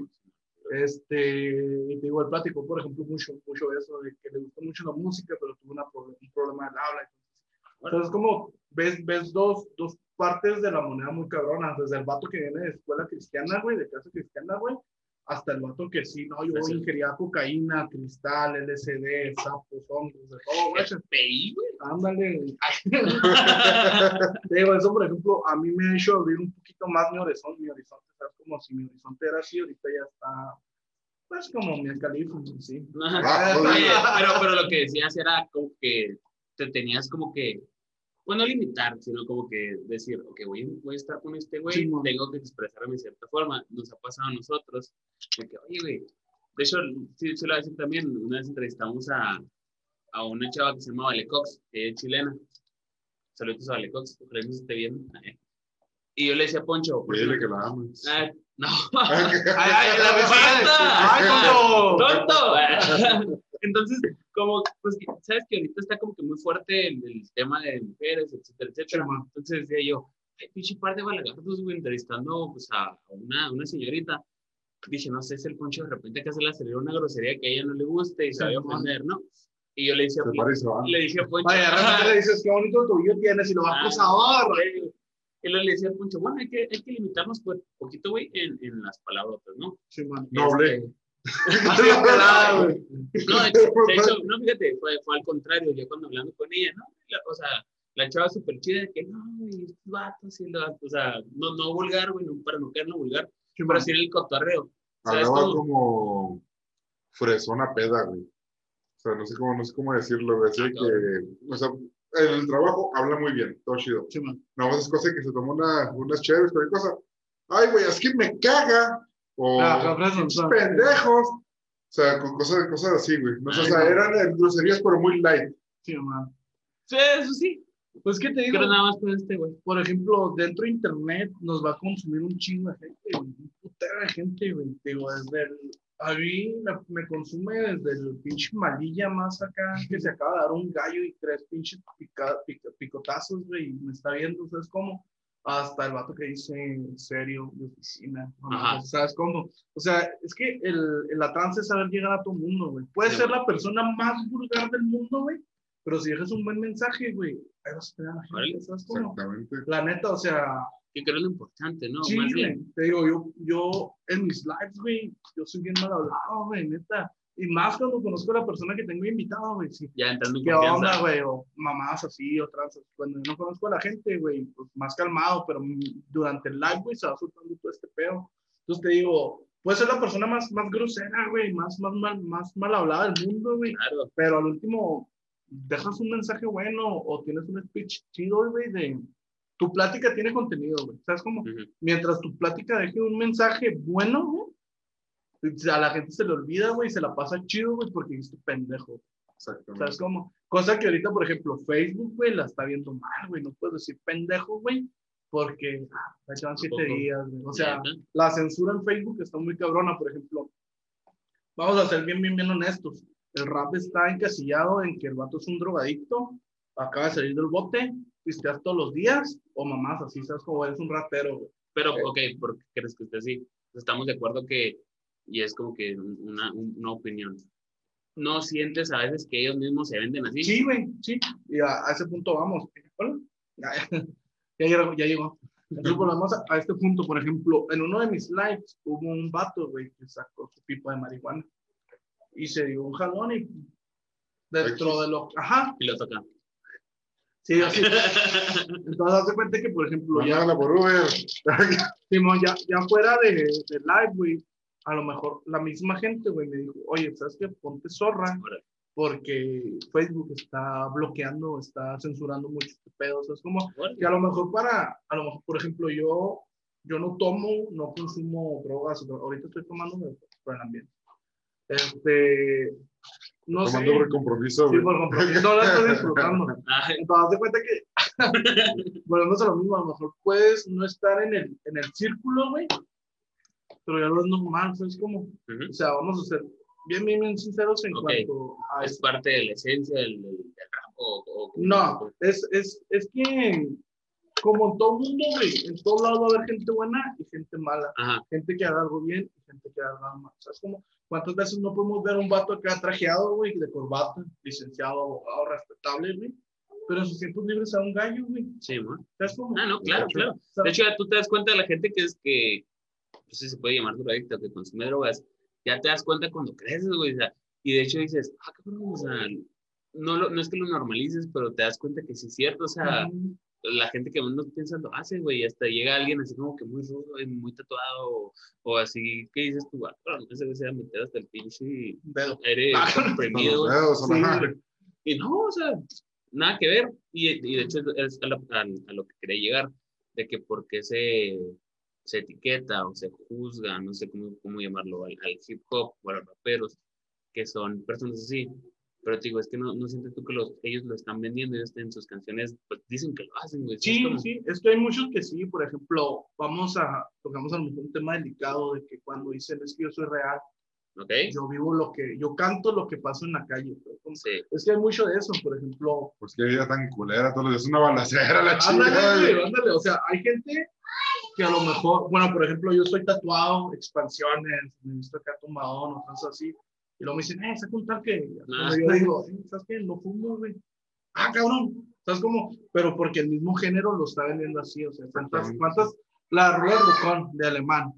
Este, y te digo, él platicó, por ejemplo, mucho, mucho eso, de que le gusta mucho la música, pero tuvo una un problema del habla. Entonces, como ves, ves dos, dos partes de la moneda muy cabronas, desde el vato que viene de escuela cristiana, güey, de casa cristiana, güey, hasta el vato que sí, no, yo Sí. ingería cocaína, cristal, LSD, sapos, hongos, de todo, güey. FBI, güey. Ándale. Digo, eso, por ejemplo, a mí me ha hecho abrir un poquito más mi horizonte, mi horizonte, ¿sabes? Como si mi horizonte era así, ahorita ya está, pues como mi escalifo, sí. Ah, Oye, pero, pero lo que decías era como que te tenías como que, bueno, no limitar, sino como que decir, ok, voy, voy a estar con este güey, Sí, tengo que expresarme de cierta forma. Nos ha pasado a nosotros, de que, oye, güey, de hecho, sí, sí lo voy a decir también, una vez entrevistamos a, a una chava que se llama Vale Cox, que es chilena. Saludos a Vale Cox, ojalá nos esté viendo. Y yo le decía a Poncho, por Dile ejemplo, que la amas. ah, no, Ay, ay, la. ¡Ay, tonto! tonto. Entonces, como, pues, sabes que ahorita está como que muy fuerte el, el tema de mujeres, etcétera, etcétera. Entonces decía yo, ay, pinche par de balagardos, güey, entrevistando, pues, a una, una señorita. Dije, no sé, es el poncho de repente que hace la salir una grosería que a ella no le guste y se vaya a ofender, ¿no? Y yo le decía, parece, ¿va? le dije a Poncho, Vaya, le dices, qué bonito tuyo tienes y lo vas Ah, acosador. güey. Y luego le decía a Poncho, bueno, hay que, hay que limitarnos un poquito, güey, en, en las palabrotas, ¿no? Sí, man. Este. No, de de hecho, no, fíjate, fue, fue al contrario, yo cuando hablando con ella, ¿no? La- o sea, la chava súper chida de que, no, estos vatos y los o sea, no, no vulgar, güey, no, para no no vulgar, sí en el cotorreo. ¿Sabes Hablaba cómo? como fresona peda, güey. O sea, no sé cómo, no sé cómo decirlo, güey. Así Ah, que, o sea, en el trabajo habla muy bien, todo chido. Sí. No, es cosa que se tomó una, unas chéveres, cualquier cosa. Ay, güey, es que me caga. O Ah, con fresas, "Pinches no. pendejos. O sea, con cosas, cosas así, güey. No sé, o Ay, sea, no. eran groserías, pero muy light. Sí, man. Sí, eso sí, Pues, ¿qué te digo? pero nada más con este, güey. Por ejemplo, dentro de Internet nos va a consumir un chingo de gente, güey, un putero de gente, güey. Digo, desde el, a mí me, me consume desde el pinche malilla más acá, que se acaba de dar un gallo y tres pinches pica- pica- picotazos, güey, y me está viendo, ¿sabes cómo? Hasta el vato que dice en serio, de oficina, Ajá. ¿sabes cómo? O sea, es que el, el la trance es saber llegar a todo mundo, güey. Puedes Sí, ser güey. la persona más vulgar del mundo, güey, pero si dejas un buen mensaje, güey, ahí vas a la gente, ¿sabes cómo? Exactamente. La neta, o sea, Que creo es lo importante, ¿no? sí, Más bien, Te digo, yo, yo en mis lives, güey, yo soy bien mal hablado, güey, neta. Y más cuando conozco a la persona que tengo invitado, güey, sí. ya entrando en ¿Qué onda, confianza. güey? O mamás así, o trans. Cuando yo no conozco a la gente, güey, pues más calmado, pero mm, durante el live, güey, se va soltando todo este pedo. Entonces te digo, puede ser la persona más, más grosera, güey, más, más, mal, más mal hablada del mundo, güey. Claro, Pero al último, dejas un mensaje bueno o tienes un speech chido, güey, de... Tu plática tiene contenido, güey. ¿Sabes cómo? ujú, mientras tu plática deje un mensaje bueno, güey, a la gente se le olvida, güey, y se la pasa chido, güey, porque es tu pendejo. Exactamente. ¿Sabes cómo? Cosa que ahorita, por ejemplo, Facebook, güey, la está viendo mal, güey. No puedes decir pendejo, güey, porque ah, ya llevan siete días, güey. O sea, la censura en Facebook está muy cabrona, por ejemplo. Vamos a ser bien, bien, bien honestos. El rap está encasillado en que el vato es un drogadicto, acaba de salir del bote, pisteas todos los días, o mamás así, ¿sabes? Como eres un rapero, güey. Pero, Eh. ok, ¿por qué crees que esté así? Estamos de acuerdo que, y es como que una, una opinión, ¿no sientes a veces que ellos mismos se venden así? Sí, güey, sí. Y a, a ese punto vamos. Hola. Ya, ya, llegó, ya llegó. Entonces, volvemos a, a este punto. Por ejemplo, en uno de mis lives hubo un vato, güey, que sacó su pipa de marihuana y se dio un jalón y dentro de lo... Ajá, Y lo tocan. sí, así. Entonces, hace cuenta que, por ejemplo, ya, por Uber. Simón, ya, ya fuera de, de live, güey, a lo mejor la misma gente, güey, me dijo, oye, ¿sabes qué? Ponte zorra, porque Facebook está bloqueando, está censurando muchos pedos. Es como, y a lo mejor para, a lo mejor, por ejemplo, yo, yo no tomo, no consumo drogas, o- ahorita estoy tomando por el ambiente. Este, no sé. Tomando por compromiso, Sí, por compromiso, no la estoy disfrutando. Entonces, de cuenta que, volvemos a lo mismo, a lo mejor puedes no estar en el, en el círculo, güey, pero ya no es normal, ¿sabes cómo? ujú. O sea, vamos a ser bien, bien, bien sinceros en Ok. cuanto a Es parte de la esencia del, del, del rap o, o- No, es, es, es que como en todo mundo, güey, en todo lado va a haber gente buena y gente mala. Ajá, Gente que haga algo bien y gente que haga algo mal. ¿Sabes cómo? ¿Cuántas veces no podemos ver a un vato acá trajeado, güey, de corbata, licenciado, abogado, respetable, güey? Pero en sus tiempos libres a un gallo, güey. sí, ¿no? ¿Sabes cómo? Ah, no, claro, claro. De hecho, ya tú te das cuenta de la gente que es que, no sé si se puede llamar drogadicta, que consume drogas, ya te das cuenta cuando creces, güey. o sea, y de hecho dices, ah, cabrón, o sea, no, lo- no es que lo normalices, pero te das cuenta que sí es cierto, o sea, la gente que menos piensa lo hace, güey, y hasta llega alguien así como que muy rudo y muy tatuado, o, o así, ¿qué dices tú? Ah, cabrón, ese güey se va a meter hasta el pinche Dedo. aire Ah, comprimido, dedos, Sí, y no, o sea, nada que ver. Y, y de hecho es a lo, a- a lo que quería llegar, de que por qué se, se etiqueta o se juzga, no sé cómo, cómo llamarlo, al, al hip hop o a los raperos, que son personas así. Pero te digo, es que no, no sientes tú que los, ellos lo están vendiendo, ellos en sus canciones pues, dicen que lo hacen, güey. Sí, es como- sí, es que hay muchos que sí, por ejemplo, vamos a, tocamos a lo mejor un tema delicado de que cuando dicen es que yo soy real, ¿Ok? yo vivo lo que, yo canto lo que pasa en la calle. Sí. Es que hay mucho de eso, por ejemplo, Pues qué vida tan culera, los días una balacera, la ándale, chingada. güey, güey. ándale, o sea, hay gente que a lo mejor, bueno, por ejemplo, yo soy tatuado, expansiones, me he visto acá tumbadón o cosas así, y luego me dicen, eh, saca un que, Ah. yo digo, "Eh, ¿sabes qué? No fumo, güey. Ah, cabrón, ¿sabes cómo? Pero porque el mismo género lo está vendiendo así, o sea, ¿cuántas, Exactamente. cuántas, la rueda Rocón de alemán,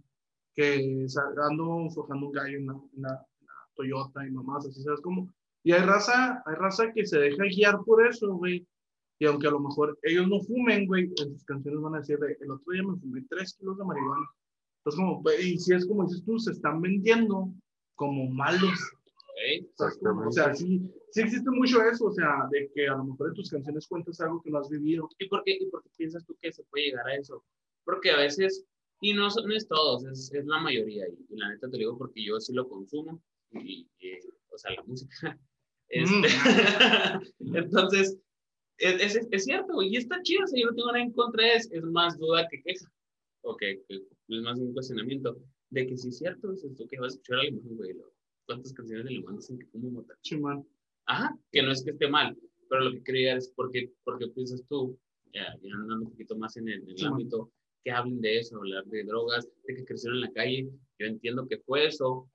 que ando forjando un gallo en la, en la- en la Toyota y mamás, así, ¿sabes cómo? Y hay raza, hay raza que se deja guiar por eso, güey. Y aunque a lo mejor ellos no fumen, güey, en sus canciones van a decir, de, el otro día me fumé tres kilos de marihuana. Entonces, como, pues, y si es como dices tú, se están vendiendo como malos. ¿ok? ¿sabes cómo? O sea, sí, sí existe mucho eso, o sea, de que a lo mejor en tus canciones cuentas algo que no has vivido. ¿Y por, qué, ¿Y por qué piensas tú que se puede llegar a eso? Porque a veces, y no, son- no es todos, es, es la mayoría, y, y la neta te lo digo porque yo sí lo consumo, y, y, o sea, la música. Este, entonces, es, es, es cierto, güey, y está chido, o sea, yo no tengo nada en contra, es, es más duda que queja, o que, que es más un cuestionamiento de que sí es cierto, dices tú que vas a escuchar a alemán, güey, ¿cuántas canciones de alemán dicen que como mota? Chimán. Ajá, que no es que esté mal, pero lo que quería es porque, porque piensas tú, ya, ya andando un poquito más en el, en el ámbito, que hablen de eso, hablar de drogas, de que crecieron en la calle, yo entiendo que fue eso,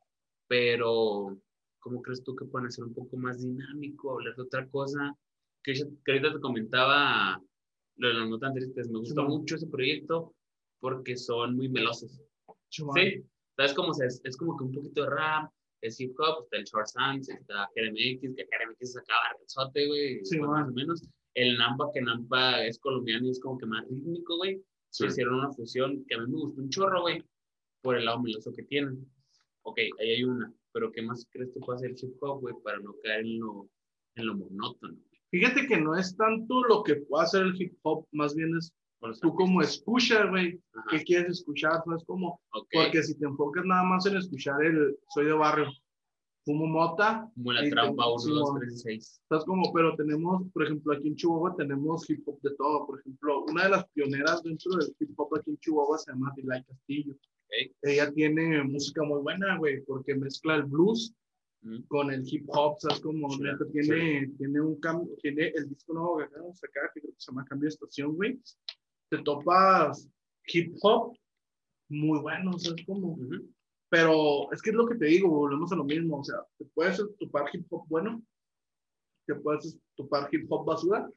pero ¿cómo crees tú que pueden hacer un poco más dinámico, hablar de otra cosa? Que, que ahorita te comentaba lo de los notas tristes, me gusta Sí, mucho ese proyecto porque son muy melosos. Chimán. Sí, ¿sabes cómo es, es como que un poquito de rap, es hip hop, está el Short Sands, está Jeremy X, que Jeremy X sacaba rezote, güey, Sí, más o menos. El Nampa, que Nampa es colombiano y es como que más rítmico, güey. Sí. Hicieron una fusión que a mí me gustó un chorro, güey, por el lado meloso que tienen. Ok, ahí hay una, pero ¿qué más crees tú puede hacer el hip hop, güey, para no caer en lo, en lo monótono? Fíjate que no es tanto lo que puede hacer el hip hop, más bien es tú como escuchas, güey, qué quieres escuchar, no es como, ok, porque si te enfocas nada más en escuchar el soy de barrio, fumo mota, como la trampa te- 1, sí, 2, man. 3 y 6. Estás como, pero tenemos, por ejemplo, aquí en Chihuahua tenemos hip hop de todo. Por ejemplo, una de las pioneras dentro del hip hop aquí en Chihuahua se llama Delay Castillo. Ok. Ella tiene música muy buena, güey, porque mezcla el blues. Con el hip hop, ¿sabes? Como Sí, neta, tiene, tiene un cambio, tiene el disco nuevo que acabamos de sacar, que creo que se llama Cambio de Estación, güey. Te topas hip hop muy buenos, ¿sabes cómo? Ujú. Pero es que es lo que te digo, volvemos a lo mismo. O sea, te puedes topar hip hop bueno, te puedes topar hip hop basura,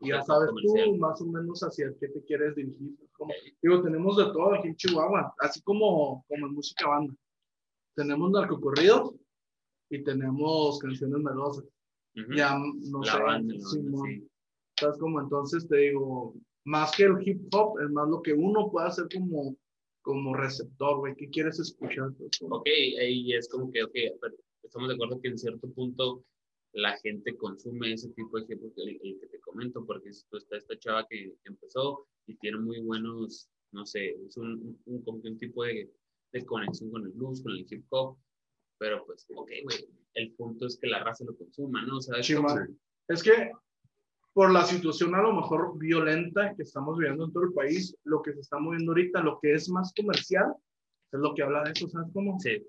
y ya sabes comercial. tú más o menos hacia qué te quieres dirigir. Como, digo, tenemos de todo aquí en Chihuahua, así como, como en música banda. Tenemos narcocorridos y tenemos canciones melosas. Ujú. Ya, no La sé, banda, sí, banda, mo- sí. ¿Sabes cómo? Entonces te digo, más que el hip hop, es más lo que uno puede hacer como, como receptor, güey. ¿Qué quieres escuchar? Pues, como- Ok, ahí es como que, ok, estamos de acuerdo que en cierto punto la gente consume ese tipo de ejemplos que el, que te comento, porque esto está esta chava que empezó y tiene muy buenos, no sé, es un, un, un- como un tipo de, de conexión con el blues, con el hip hop, pero pues, ok, güey, el punto es que la raza lo consuma, ¿no? O sea, es Sí, que por la situación a lo mejor violenta que estamos viviendo en todo el país, lo que se está moviendo ahorita, lo que es más comercial, es lo que habla de eso, ¿sabes cómo? sí,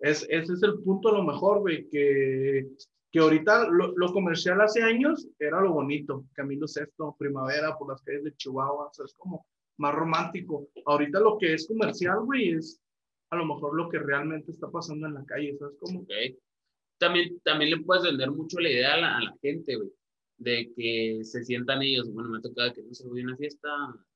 Es, ese es el punto a lo mejor, güey, que, que ahorita lo, lo comercial hace años era lo bonito. Camilo Sexto, Primavera, por las calles de Chihuahua, o sea, es como más romántico. Ahorita lo que es comercial, güey, es a lo mejor lo que realmente está pasando en la calle, ¿sabes cómo? ok. También, también le puedes vender mucho la idea a la, a la gente, güey, de que se sientan ellos. Bueno, me ha tocado que no se voy a una fiesta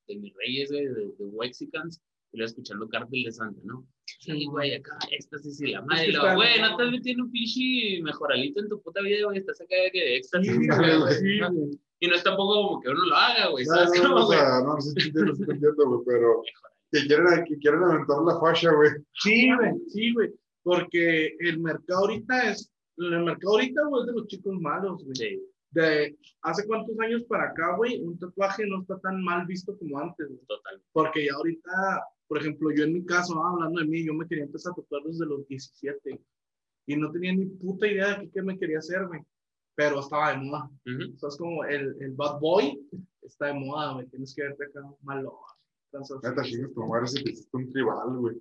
de mis reyes, güey, de, de Wexicans, y escuchando Cártel de Santa, ¿no? Sí, güey, acá, éxtasis y la madre, güey, no estás metiendo un pinche mejoralito en tu puta vida, güey, estás acá de que de éxtasis, Sí, güey, sí. Y no es tampoco como que uno lo haga, güey, No, ¿sabes no, cómo, o sea, no, no sé si entiendo, sí te entiendo, güey, pero que quieren, que quieren aventar la facha, güey. Sí, güey, sí, güey. Porque el mercado ahorita es, el mercado ahorita, güey, es de los chicos malos, güey. Sí, De hace cuántos años para acá, güey, un tatuaje no está tan mal visto como antes, güey. total. Porque ya ahorita, por ejemplo, yo en mi caso, ah, hablando de mí, yo me quería empezar a tatuar desde los 17. Y no tenía ni puta idea de qué, me quería hacer, güey. Pero estaba de moda. Sea, es como el, el bad boy está de moda, güey. Tienes que verte acá malo. Neta, chingas tu madre si te hiciste un tribal, güey.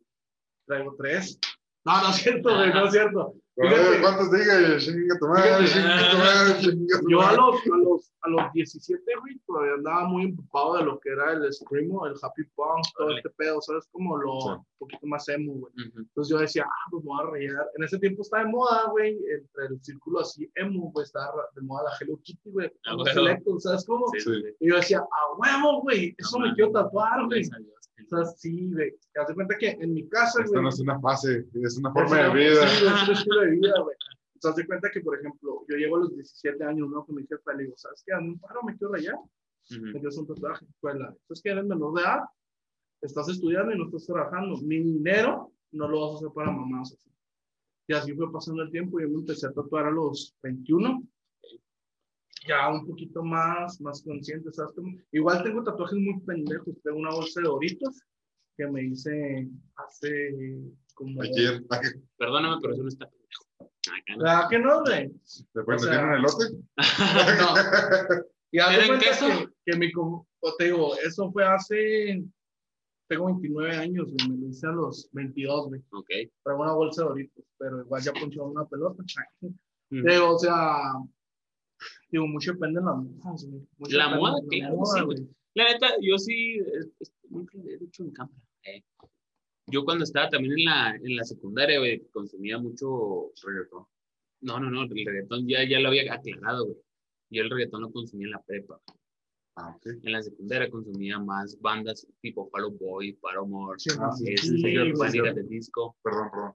Traigo tres. No, no es cierto, güey, no es cierto. Fíjate. ¿cuántos diga? Chinga tu madre, Fíjate. chinga tu madre, chinga tu Yo a los, a los, a los 17, güey, todavía andaba muy empapado de lo que era el screamo, el happy punk, todo Órale. este pedo, ¿sabes? Como lo Sí. un poquito más emo, güey. Ujú. Entonces yo decía, ah, pues me voy a rayar. En ese tiempo estaba de moda, güey, entre el círculo así emo, güey, estaba de moda la Hello Kitty, güey. Ah, los bueno. selectos, ¿sabes cómo? Sí, Sí. Y yo decía, a huevo, güey, eso No me quiero tatuar, güey. Gracias a Dios. O sea, sí, güey. Te das cuenta que en mi casa, Esto güey. no es una fase, es una Es forma de una- vida. Sí, es un estilo de vida, güey. Te das cuenta que, por ejemplo, yo llego a los 17 años, ¿no? Con mi jefa, le digo, ¿sabes qué? Hazme un paro, me quiero rayar. Me quiero hacer un tatuaje. Pues la, ¿sabes que Eres menor de edad, estás estudiando y no estás trabajando. Mi dinero no lo vas a hacer para mamás. así. Y así fue pasando el tiempo. Yo me empecé a tatuar a los 21. Ya un poquito más, más consciente, ¿sabes? cómo? Igual tengo tatuajes muy pendejos. Tengo una bolsa de Doritos que me hice hace como... Ayer. Perdóname, pero eso no está pendejo. ¿Verdad que no, güey? ¿Después sea- tienen elote? No. Y haz de ¿Tienen cuenta queso? que, que mi, te digo, eso fue hace, tengo 29 años, güey, me lo hice a los 22, güey, Ok. traigo una bolsa de Doritos, pero igual ya ponchaba una pelota. Digo, o sea, digo, mucho depende de las modas, güey. Mucho La moda, de la moda, sí, güey. La neta, yo sí, nunca he dicho en cámara. eh. Yo cuando estaba también en la, en la secundaria, güey, consumía mucho reggaetón. No, no, no, el reggaetón ya, ya lo había aclarado, güey. Yo el reggaetón lo consumía en la prepa. Ah, ok. En la secundaria consumía más bandas tipo Out Boy, Paramore, Sí, Ah, sí, eh, sí, güey. Panic! de Disco, Perdón, perdón.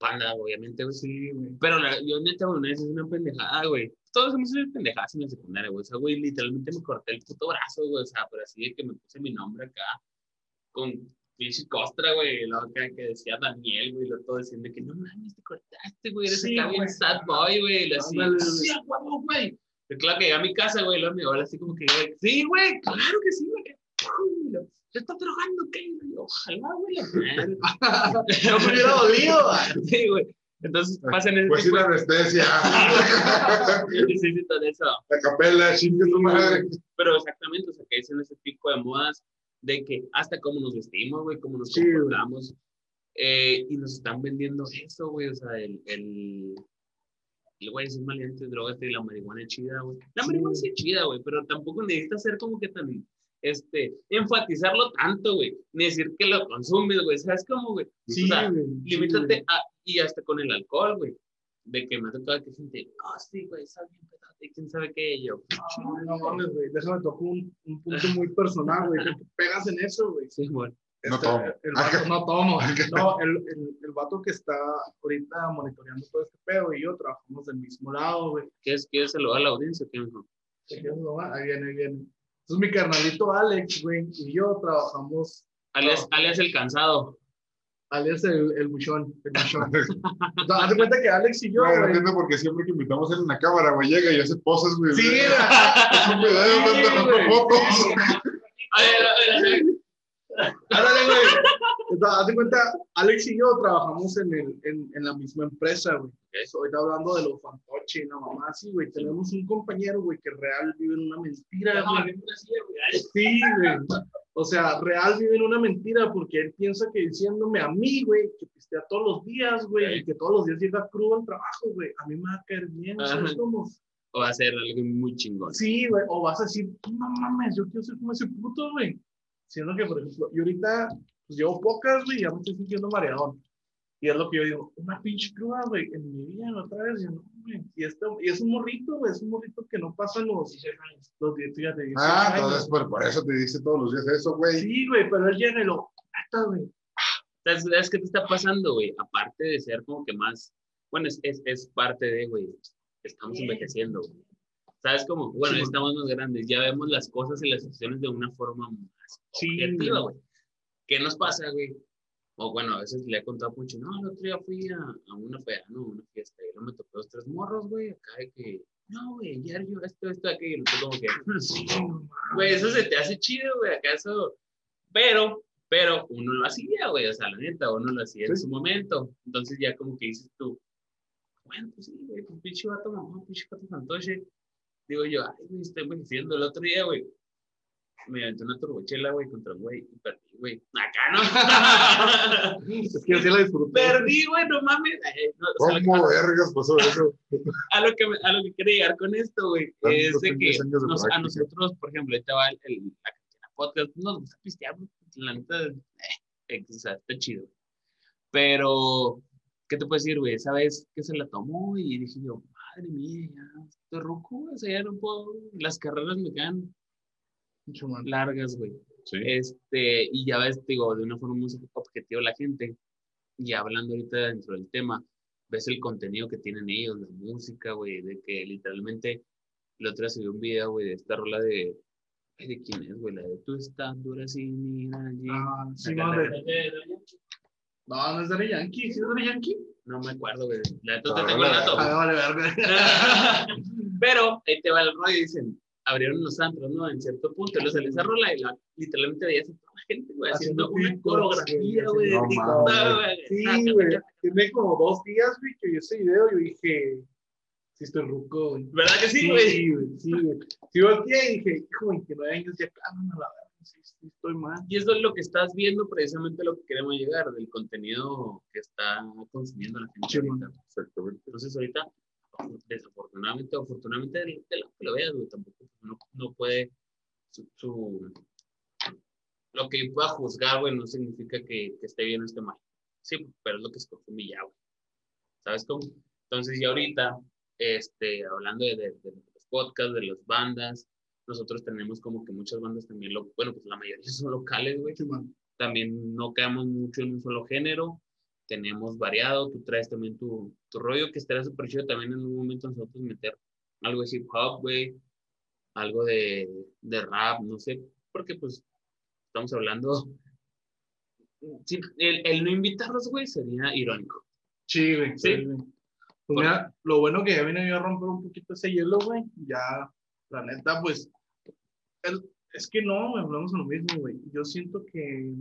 Panda, obviamente, güey. Sí, güey. Pero la, yo neta, güey, vez hice una pendejada, güey. Todos hemos hecho pendejadas en la secundaria, güey. O sea, güey, literalmente me corté el puto brazo, güey. O sea, pero así de que me puse mi nombre acá con pinche costra, güey. Luego acá que decía Daniel, güey. Luego todo diciendo que no mames, te cortaste, güey. Eres Sí, acá bien güey. sad boy, güey. Lo así, güey. sí, güey. Claro que llegué a mi casa, güey. Luego mi abuela así como que, güey, sí, güey, claro que sí, güey. que- y luego, ¿Te está drogando qué? Ojalá, güey. la madre". no me hubiera dolido. Sí, güey. Entonces pasan ese Pues sin de anestesia. necesitan eso. La capela, chinga tu madre. Pero exactamente, o sea, que dicen ese tipo de modas de que hasta cómo nos vestimos, güey, cómo nos Sí, comportamos. eh, y nos están vendiendo eso, güey, o sea, el, el, el güey es un maleante, drogas y la marihuana es chida, güey. La marihuana sí es chida, güey, pero tampoco necesita ser como que tan este, enfatizarlo tanto, güey, ni decir que lo consumes, güey, ¿sabes cómo, güey? Sí, o sea, güey, sí, limítate güey. a, y hasta con el alcohol, güey, de que me ha tocado que gente, no, sí, güey, está bien y quién sabe qué, y yo, No, no mames, güey. Déjame tocar un, un punto muy personal, güey. que pegas en eso, güey. sí, bueno, No Este, tomo. El vato, no tomo. No, el, el, el vato que está ahorita monitoreando todo este pedo y yo trabajamos del mismo lado, güey. ¿quieres, quieres saludar a la audiencia? ¿Qué mejor? Ahí viene, ahí viene. Entonces mi carnalito Alex, güey, y yo trabajamos, Alias, alias el cansado. alias el, el buchón, el buchón. O sea, haz de cuenta que Alex y yo, Güey, entiendo porque siempre que invitamos a él en la cámara, güey, llega y hace poses, güey. Sí, güey. Es un te fotos. A ver, a ver, a ver. Ándale, güey. Entonces, haz de cuenta, Alex y yo trabajamos en, el, en, en la misma empresa, güey. Estoy hablando de los fantoches y la mamá, así, güey. Tenemos un compañero, güey, que real vive en una mentira, güey. Sí, güey. O sea, real vive en una mentira porque él piensa que diciéndome a mí, güey, que pistea todos los días, güey, y que todos los días llega crudo al trabajo, güey, a mí me va a caer bien, ¿sabes cómo? O va a ser algo muy chingón. Sí, güey, o vas a decir, no mames, yo quiero ser como ese puto, güey. Siendo que, por ejemplo, yo ahorita, pues llevo pocas, güey, ya me estoy sintiendo mareadón. Y es lo que yo digo, una pinche cruda, güey, en mi vida, otra vez, yo no, güey. Y, esto, y es un morrito, güey, es un morrito que no pasa los, los 10, fíjate, 18 Ah, años. entonces por, por eso te dice todos los días eso, güey. Sí, güey, pero él llega y lo, neta, güey. ¿Sabes, ¿Sabes qué te está pasando, güey? Aparte de ser como que más, bueno, es, es, es parte de, güey, estamos envejeciendo, güey. ¿Sabes cómo? Bueno, Sí. estamos más grandes, ya vemos las cosas y las situaciones de una forma más Sí, objetiva, güey. ¿Qué nos pasa, güey? O bueno, a veces le he contado a Pucho, no, el otro día fui a, a una fea, no, una fiesta, y luego me tocó dos, tres morros, güey, acá de que, no, güey, ayer yo esto, esto, aquello, y como que, Sí, no mames. Güey, eso se te hace chido, güey, acaso. Pero, pero uno lo hacía, güey, o sea, la neta, uno lo hacía en su momento. Entonces ya como que dices tú, bueno, pues sí, güey, pues pinche vato mamá, pinche vato fantoche. Digo yo, ay, güey, estoy envejeciendo. El otro día, güey, me aventé una turbochela, güey, contra un güey, y perdí, güey. Acá no. Es que así la disfruté. perdí, güey, no mames. No, o sea, ¿Cómo vergas pasó eso? a lo que a lo que quiero llegar con esto, güey, es de que de nos- a nosotros, por ejemplo, ahorita va el, el- la, la podcast, nos gusta pistear, la neta, eh, o sea, está chido. Pero, ¿qué te puedo decir, güey? Esa vez que se la tomó y dije yo, madre mía, ya estoy güey, o sea, ya no puedo, las carreras me quedan Mucho más. largas, güey. Sí. Este, y ya ves, digo, de una forma muy objetiva la gente, y hablando ahorita dentro del tema, ves el contenido que tienen ellos, la música, güey, de que literalmente, la otra vio un video, güey, de esta rola de, ¿de quién es, güey? La de tú estás dura sin ir allí. Ah, sí, no, de- no, no es Daddy Yankee, ¿sí es Daddy Yankee? No me acuerdo, güey. La neta te Ah, tengo el dato. Ah, vale, verga. Pero ahí te va el rollo, dicen, abrieron los antros, ¿no? En cierto punto, y luego sale esa rola y la, literalmente veías a toda la gente, güey, haciendo, Haciendo una coreografía, güey, güey, de no mames. güey. Sí, güey. Tiene como dos días, güey, que vi ese video y yo dije, sí estoy ruco, güey. ¿Verdad que sí, güey? Sí, güey, sí, güey. Sí, volteé y dije, hijo, 29 años ya cabrón, a la verdad, sí, sí, estoy mal. Y eso es lo que estás viendo, precisamente lo que queremos llegar, del contenido que está consumiendo la gente Sí, ahorita. Exactamente. Entonces ahorita, desafortunadamente o afortunadamente, de de lo que lo veas, güey, tampoco no, no puede su, su- lo que pueda juzgar, güey, no significa que, que esté bien o esté mal. Sí, pero es lo que se consume y ya, güey. ¿Sabes cómo? Entonces, ya ahorita, este, hablando de, de- de los podcasts, de las bandas, nosotros tenemos como que muchas bandas también, lo, bueno, pues la mayoría son locales, güey Sí, también no quedamos mucho en un solo género, tenemos variado, tú traes también tu, tu rollo, que estaría súper chido también en un momento nosotros meter algo de hip hop, güey, algo de, de rap, no sé, porque pues estamos hablando, sí, el, el no invitarlos, güey, sería irónico. Sí, güey. Sí. Sí, güey. Pues mira, lo bueno que ya vine yo a romper un poquito ese hielo, güey. Ya, la neta, pues, el- es que no, hablamos lo mismo, güey. Yo siento que,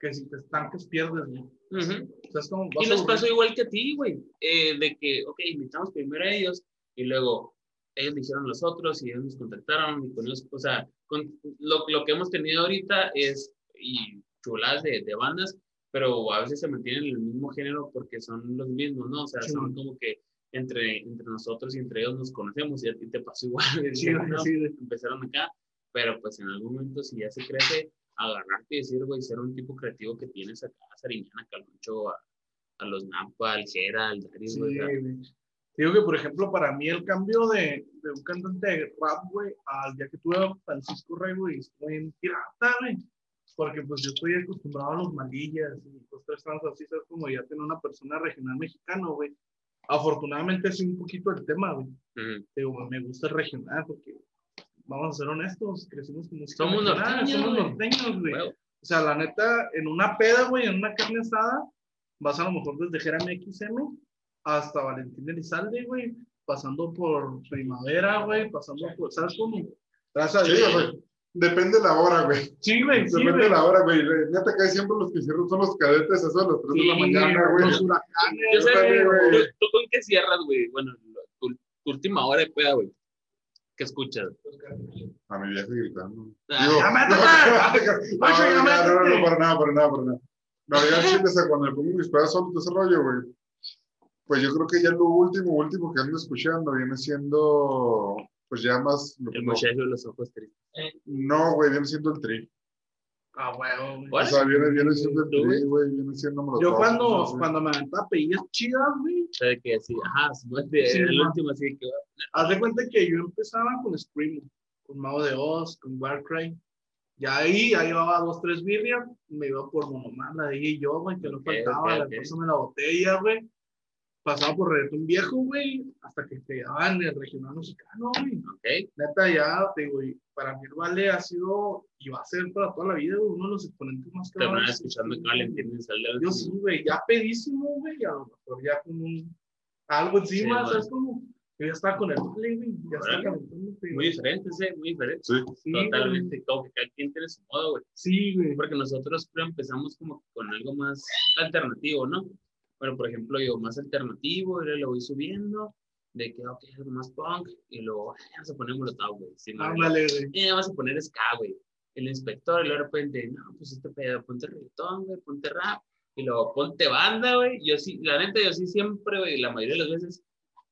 que si te estancas, pierdes, güey. Ujú. O sea, es como, Y nos pasó igual que a ti, güey, eh, de que, ok, invitamos primero a ellos y luego ellos dijeron los otros y ellos nos contactaron y con ellos, o sea, con, lo, lo que hemos tenido ahorita es, y chuladas de, de bandas, pero a veces se mantienen en el mismo género porque son los mismos, ¿no? O sea, Sí, son como que entre, entre nosotros y entre ellos nos conocemos y a ti te pasó igual. Sí, ¿no? sí. Empezaron acá, Pero pues en algún momento, si ya se crece, agarrarte y decir, güey, ser un tipo creativo que tienes acá a Sariñana, Caloncho, a, a los Nampa, al Jera, al Darius, Sí, güey. Digo que, por ejemplo, para mí el cambio de, de un cantante de rap, güey, al día que tuve a Francisco Rey, güey, estuvo bien pirata, güey. Porque pues yo estoy acostumbrado a los malillas y los tres trans así, ¿sabes? Como ya tener una persona regional mexicano, güey. Afortunadamente sí un poquito el tema, güey. ujú. Digo, me gusta el regional porque, vamos a ser honestos, crecimos con música Somos norteños, somos güey. norteños, güey. O sea, la neta, en una peda, güey, en una carne asada, vas a lo mejor desde Jeremy XM hasta Valentín Elizalde, güey, pasando por Primavera, güey, pasando por, ¿sabes cómo? Vas a o sea, depende de la hora, güey. Sí, güey, sí, Depende güey. de la hora, güey. Neta, que siempre los que cierran son los cadetes, eso a las 3 de la mañana, güey. Los huracanes, Yo sé, Depende, güey, güey. ¿tú, tú con qué cierras, güey? Bueno, tu, tu última hora de peda, güey. ¿Qué escuchas? A mi vieja gritando. Ah, ¡Ya métete! no, Macho, ya no, no, no, métete. no, para nada, para nada, para nada. No, ya el chile, o sea, cuando me pongo mis pedas solos de ese rollo, güey. Pues yo creo que ya lo último, último que ando escuchando viene siendo, pues ya más, El muchacho de los ojos tristes. no, güey, viene siendo el tri. Ah, huevo, güey. O ¿Cuál? sea, viene, viene siendo el ¿Tú, güey? tri, güey, viene siendo Yo cuando, no sé. cuando me aventaba pedillas chidas, güey, que ajá, Sí, el ma. último, así que, haz de cuenta que yo empezaba con Scream, con Mago de Oz, con Warcry. Ya ahí, ya llevaba dos, tres birrias, me iba por Monomán, la dije yo, güey, que no faltaba, la pásame la botella, güey. Pasaba por reggaetón viejo, güey, hasta que pegaban el regional mexicano, güey. ok. Neta, ya, te digo, y para mí el Vale ha sido, y va a ser para toda la vida, uno de los exponentes más Terminar cabrones. escuchando que Valentín Elizalde. Yo sí, güey, ya pedísimo, güey, a lo mejor ya con un, algo encima, Sí, ¿sabes cómo? Yo ya estaba con el Vale, güey, ya estaba calentando. Muy diferente, sí, muy diferente. Sí, Sí, Totalmente. güey. Como que cada quien tiene su modo, güey. Sí, güey. Porque nosotros creo empezamos como con algo más alternativo, ¿no? Bueno, por ejemplo, yo más alternativo, y lo voy subiendo, de que, ok, algo más punk, y luego, "Ay, vamos a poner molotov, güey. Sí, Ándale, güey. a poner ska, güey. El inspector, y luego de repente, no, pues este pedo, ponte reggaetón, güey, ponte rap, y luego ponte banda, güey. Yo sí, la neta, yo sí siempre, güey, la mayoría de las veces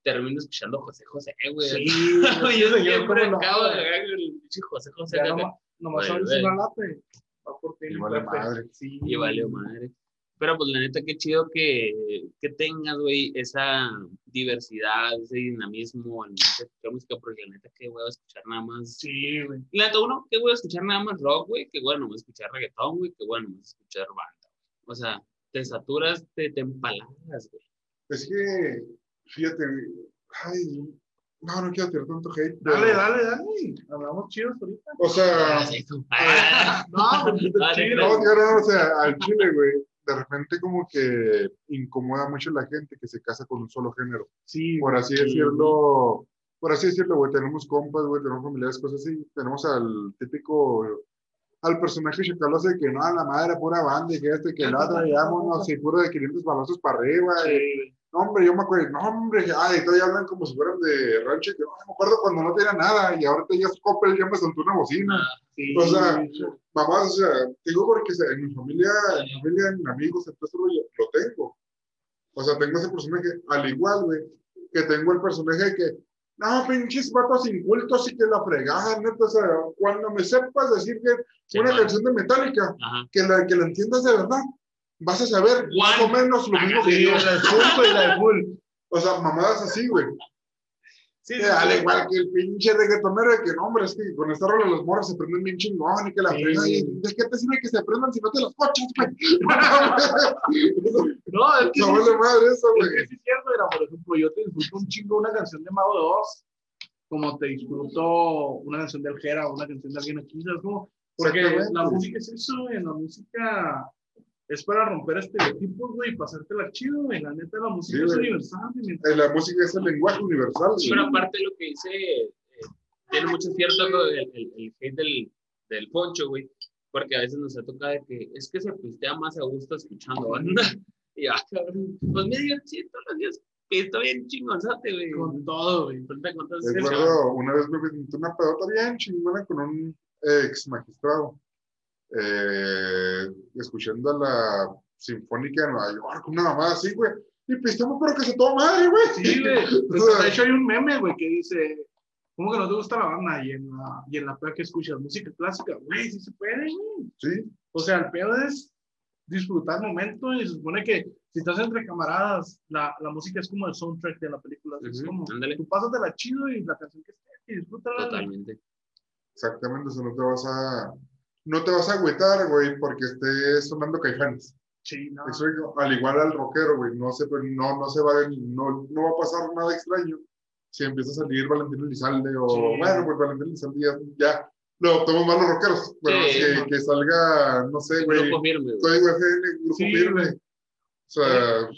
termino escuchando José José, güey. Sí, yo siempre acabo de el pinche José José. Ya nomás, nomás abres una lata y va por ti. Y mi vale Pepe. madre. Sí. Y valió madre. Pero pues la neta, qué chido que, que tengas, güey, esa diversidad, ese dinamismo escuchar música, porque la neta, qué voy a escuchar nada más. Sí, güey. La neta, uno, qué voy a escuchar nada más rock, güey, qué bueno, voy a escuchar reggaetón, güey, qué bueno, voy a escuchar banda. O sea, te saturas, te, te empalagas, güey. Es que, fíjate, ay, no, no quiero tirar tanto hate. pero- Dale, dale, dale. Hablamos chidos ahorita. O sea, Ah, sí, tú. Ah, No, pues, Ah, no, no, o sea, al chile, güey, de repente como que incomoda mucho a la gente que se casa con un solo género. Sí, Por así decirlo, por así decirlo, güey, tenemos compas, güey, tenemos familiares, cosas así. Tenemos al típico, al personaje chacaloso de que no, a la madre, pura banda, y que este, que el otro, y vámonos, y puro de 500 balazos para arriba. y- Sí, No, hombre, yo me acuerdo, no, hombre, ay, todavía hablan como si fueran de rancho, que no, me acuerdo cuando no tenía nada, y ahorita ya es Coppel, ya me soltó una bocina. sí. O sea, mamá, o sea, digo porque en mi familia, en mi familia, en amigos, en todo lo tengo. O sea, tengo ese personaje, al igual, güey, que tengo el personaje que, no, pinches vatos incultos y que la fregaban, neta, o sea, cuando me sepas decir que Sí, una man. canción de Metallica, Ajá. que la, que la entiendas de verdad, vas a saber más o menos lo mismo que Sí, yo. la de Funko y la de Full. O sea, mamadas así, güey. Sí, Que al igual que el pinche reggaetonero de que no, hombre, es que con esta rola los morros se prenden bien chingón y que la Sí. fregan. Y ¿de qué te sirve que se prendan si no te los coches, güey? No, es que No sí, vale madre eso, es güey. que sí es cierto, mira, por ejemplo, yo te disfruto un chingo una canción de Mago de Oz, como te disfruto una canción de Aljera o una canción de alguien aquí, ¿sabes cómo? Porque la música es eso, güey, la música es para romper estereotipos, güey, y pasártela chido, güey, la neta, la música Sí, es güey. universal, güey, mientras- Eh, La música es el lenguaje universal, güey. Pero aparte lo que dice, eh, tiene mucho cierto lo del- el, el, hate del, del poncho, güey, porque a veces nos ha tocado de que es que se pistea más a gusto escuchando banda. Y ah, cabrón, pues medio sí, todos los días pisto bien chingonzate, güey. con todo, güey. Con Recuerdo, una vez me metí una pedota bien chingona con un ex magistrado, eh, escuchando a la Sinfónica de Nueva York, una mamada así, güey. Y pisteamos, pero que se toma madre, güey. Sí, güey. Sea, De hecho, hay un meme, güey, que dice ¿Cómo que no te gusta la banda? Y en la, y en la peda que escuchas música clásica, güey, sí se puede, güey. Sí, O sea, el pedo es disfrutar el momento y se supone que si estás entre camaradas, la, la música es como el soundtrack de la película. Es Ujú, como, ándale. tú pásatela chido y la canción que esté y disfrútala. Totalmente. exactamente. Eso no te vas a. No te vas a agüitar, güey, porque esté sonando caifanes. Sí, no. Eso, al igual al rockero, güey, no se, no, no se va, a- no, no va a pasar nada extraño si empieza a salir Valentín Elizalde o, Sí. bueno, pues Valentín Elizalde ya, ya lo adoptamos más los rockeros. Bueno, Sí, que, no. que salga, no sé, güey, Grupo firme, FN, Grupo Sí, Firme. O sea,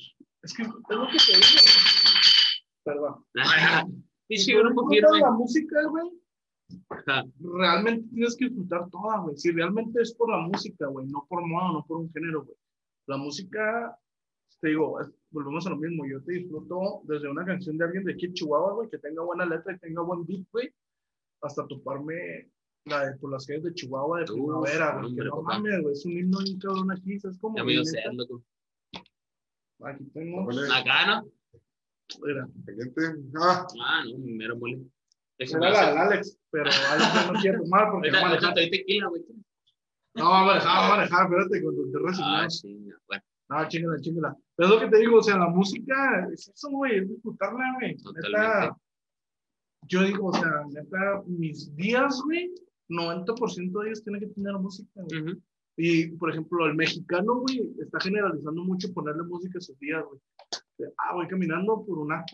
Es que lo que te digo. Perdón. No grupo firme. la música, güey, Ajá. realmente tienes que disfrutar toda, güey. Si realmente es por la música, güey, no por moda, no por un género, güey. La música, te digo, es- volvemos a lo mismo. Yo te disfruto desde una canción de alguien de aquí en Chihuahua, güey, que tenga buena letra y tenga buen beat, güey, hasta toparme la de por las calles de Chihuahua de Uf, primavera, güey. No mames, güey, es un himno bien cabrón aquí, es como. Ya me dio sed, loco. Aquí tengo. Acá, ¿no? Mira. Ah, Ah, no, mi mero mole. Era Déjame la del Alex, pero Alex no quiere tomar porque va a Ahorita, manejar. ahorita te doy tequila, güey. No, va a manejar, va a manejar, espérate, cuando te Ah, chinga. Bueno, No, chingala, chingala. Pero es lo que te digo, o sea, la música es eso, güey, es disfrutarla, güey. Neta, yo digo, o sea, neta, mis días, güey, 90% de ellos tienen que tener música, güey. Y, por ejemplo, el mexicano, güey, está generalizando mucho ponerle música a sus días, güey. Ah, voy caminando por una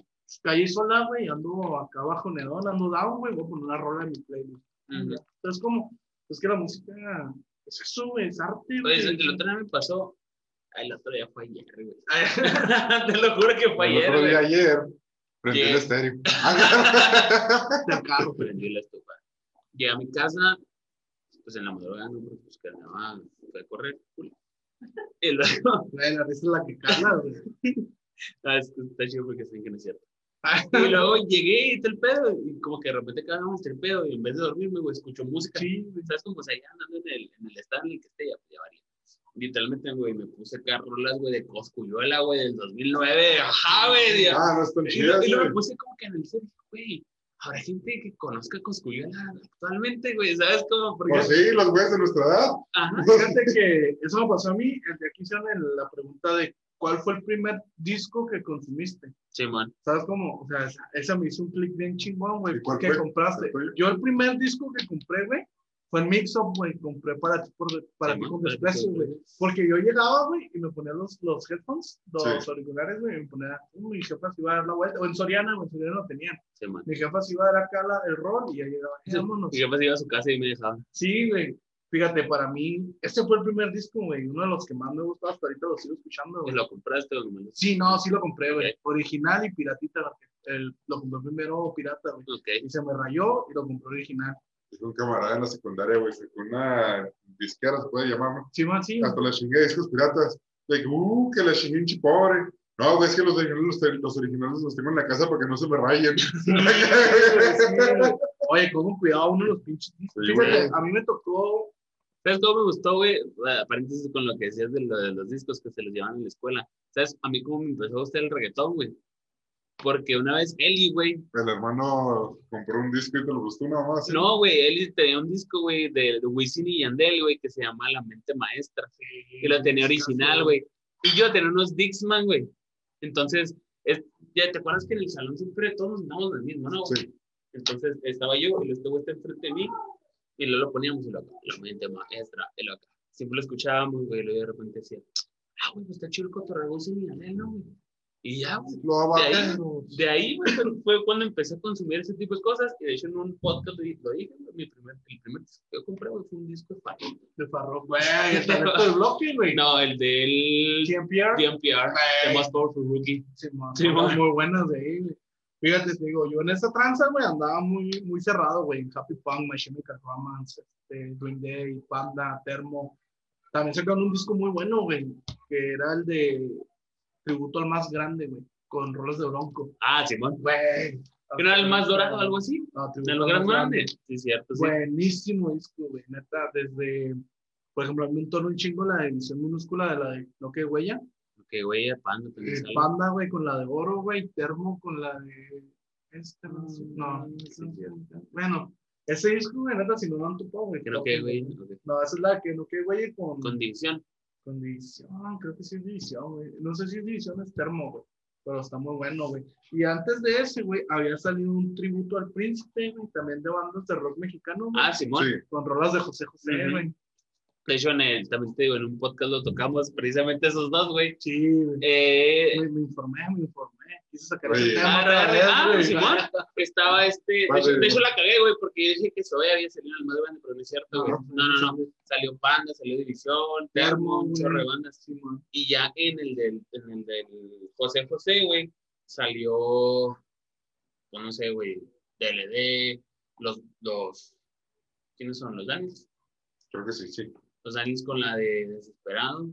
calle sola, güey, ando acá abajo Nedón, ando down, güey, voy a poner una rola en mi playlist. Entonces, como, es que la música es eso, güey, es arte, Oye, güey. el otro día me pasó. Ay, el otro día fue ayer, güey. Te lo juro que fue el ayer, otro día güey. ayer, prendí el estéreo. del carro. Prendí la estufa. Llegué a mi casa, pues en la madrugada, no, porque pues que nada, fue a correr. culo. Y luego, la risa es la que cala, güey. ah, es que está chido porque saben que no es cierto. Y luego llegué y tal pedo, y como que de repente acabamos el pedo, y en vez de dormirme, güey, escucho música. Sí. ¿Sabes cómo se andando en el, en el Stanley que esté ya, ya varía. Literalmente, güey, me puse acá rolas, güey, de Coscuyuela, güey, del 2009. Ajá, güey. Ah, no están chidas, y luego me puse como que en el güey, habrá gente que conozca Coscuyuela actualmente, güey, ¿sabes cómo? Porque, Pues sí, los güeyes de nuestra edad. ajá, Fíjate que eso me pasó a mí. El de aquí hicieron el- la pregunta de cuál fue el primer disco que consumiste. Simón. ¿Sabes cómo? O sea, esa, esa me hizo un clic bien chingón, güey. ¿Y cuál ¿Qué fue? compraste? Yo el primer disco que compré, güey, fue en Mix Up, güey. Compré para ti, por, para ti Simón, con ti desprecio, güey. Porque yo llegaba, güey, y me ponía los, los headphones, los Sí. auriculares, güey, y me ponía, uh, mi jefa se iba a dar la vuelta, o en Soriana, en Soriana lo tenían. Simón. Mi jefa se iba a dar acá la- el rol y ya llegaba, "Eh, vámonos. Y yo pues iba a su casa y me dejaba. Sí, güey. Fíjate, para mí, este fue el primer disco, güey, uno de los que más me gustó hasta ahorita, lo sigo escuchando, ¿Y güey. lo compraste o no? Sí, no, sí lo compré, güey. Original y piratita, el, lo compré primero pirata, güey. Ok. Y se me rayó y lo compré original. Es un camarada en la secundaria, güey, sacó una disquera, se puede llamar, ¿no? Sí, man, sí. Hasta la chingué de discos piratas. De que, uh, que la chingué un chipobre. No, güey, es que los originales los, originales los tengo en la casa para que no se me rayen. Oye, con cuidado uno de los pinches discos. Sí, Fíjate, a mí me tocó. ¿Sabes cómo me gustó, güey? Ah, Paréntesis con lo que decías de, lo de los discos que se los llevaban en la escuela. ¿Sabes? A mí cómo me empezó a gustar el reggaetón, güey. Porque una vez Eli, güey. El hermano compró un disco y te lo gustó nada más. ¿sí? No, güey, Eli tenía un disco, güey, de, de Wisin y Yandel, güey, que se llama La Mente Maestra. Y lo tenía original, güey. Y yo tenía unos Dixman, güey. Entonces, es- ya te acuerdas que en el salón siempre todos nos damos lo mismo, ¿no? Sí. Entonces estaba yo y este güey está enfrente de mí y luego lo poníamos y lo acá, la mente maestra, y lo acá. Siempre lo escuchábamos, güey, y luego de repente decía, ah, güey, pues está chido el cotorreo sin Yandel, ¿no, güey? Y ya, güey. Lo De ahí, de ahí, güey, fue- cuando empecé a consumir ese tipo de cosas. Y de hecho, en un podcast lo dije, mi primer, el primer disco que yo compré, güey, fue un disco de Farro. De Farro, güey. El bloque, güey. No, el del TMPR. DMPR, The Most Powerful Rookie. Sí, man, Sí, rolas man. muy buenas de ahí, güey. Fíjate, te digo, yo en esa tranza, güey, andaba muy, muy cerrado, güey. en Happy Punk, My Chemical Romance, este, Green Day, Panda, Termo. También sacaron un disco muy bueno, güey, que era el de Tributo al Más Grande, güey, con rolas de Bronco. Ah, Simón. Güey. ¿Que no era el más dorado o algo así? No, De los Más grandes. Sí, cierto, sí. Buenísimo disco, güey, neta, desde, por ejemplo, a mí me entonó un chingo la edición minúscula de la de Lo que Huella. Que, güey, Panda también sale. Panda, güey, con la de oro, güey. Termo con la de Este, no, no, bueno, ese disco, güey, neta, si no lo han topado, güey. Creo que, güey. No, esa es la que no que, güey, con. Con división. Con división, creo que sí es división, güey. No sé si es división, es termo, güey. Pero está muy bueno, güey. Y antes de ese, güey, había salido un tributo al príncipe, güey, también de bandas de rock mexicano, güey. Ah, Simón. Sí. Con rolas de José José, güey. De hecho, en el, también te digo, en un podcast lo tocamos precisamente esos dos, güey. Sí, güey. Eh, Me, me informé, me informé. Quise sacar ese tema. Vez, ah, güey. Simón. estaba este. De hecho, de hecho la cagué, güey, porque yo dije que Zoe había salido en el más grande, pero no es cierto, güey. No, no, no. Salió Panda, salió División, Termo, un chorro de bandas. Simón. Y ya en el del, en el del José José, güey, salió, pues no sé, güey, DLD, los, los, ¿quiénes son? Los Danis. Creo que sí, sí. Los Danis con la de Desesperado.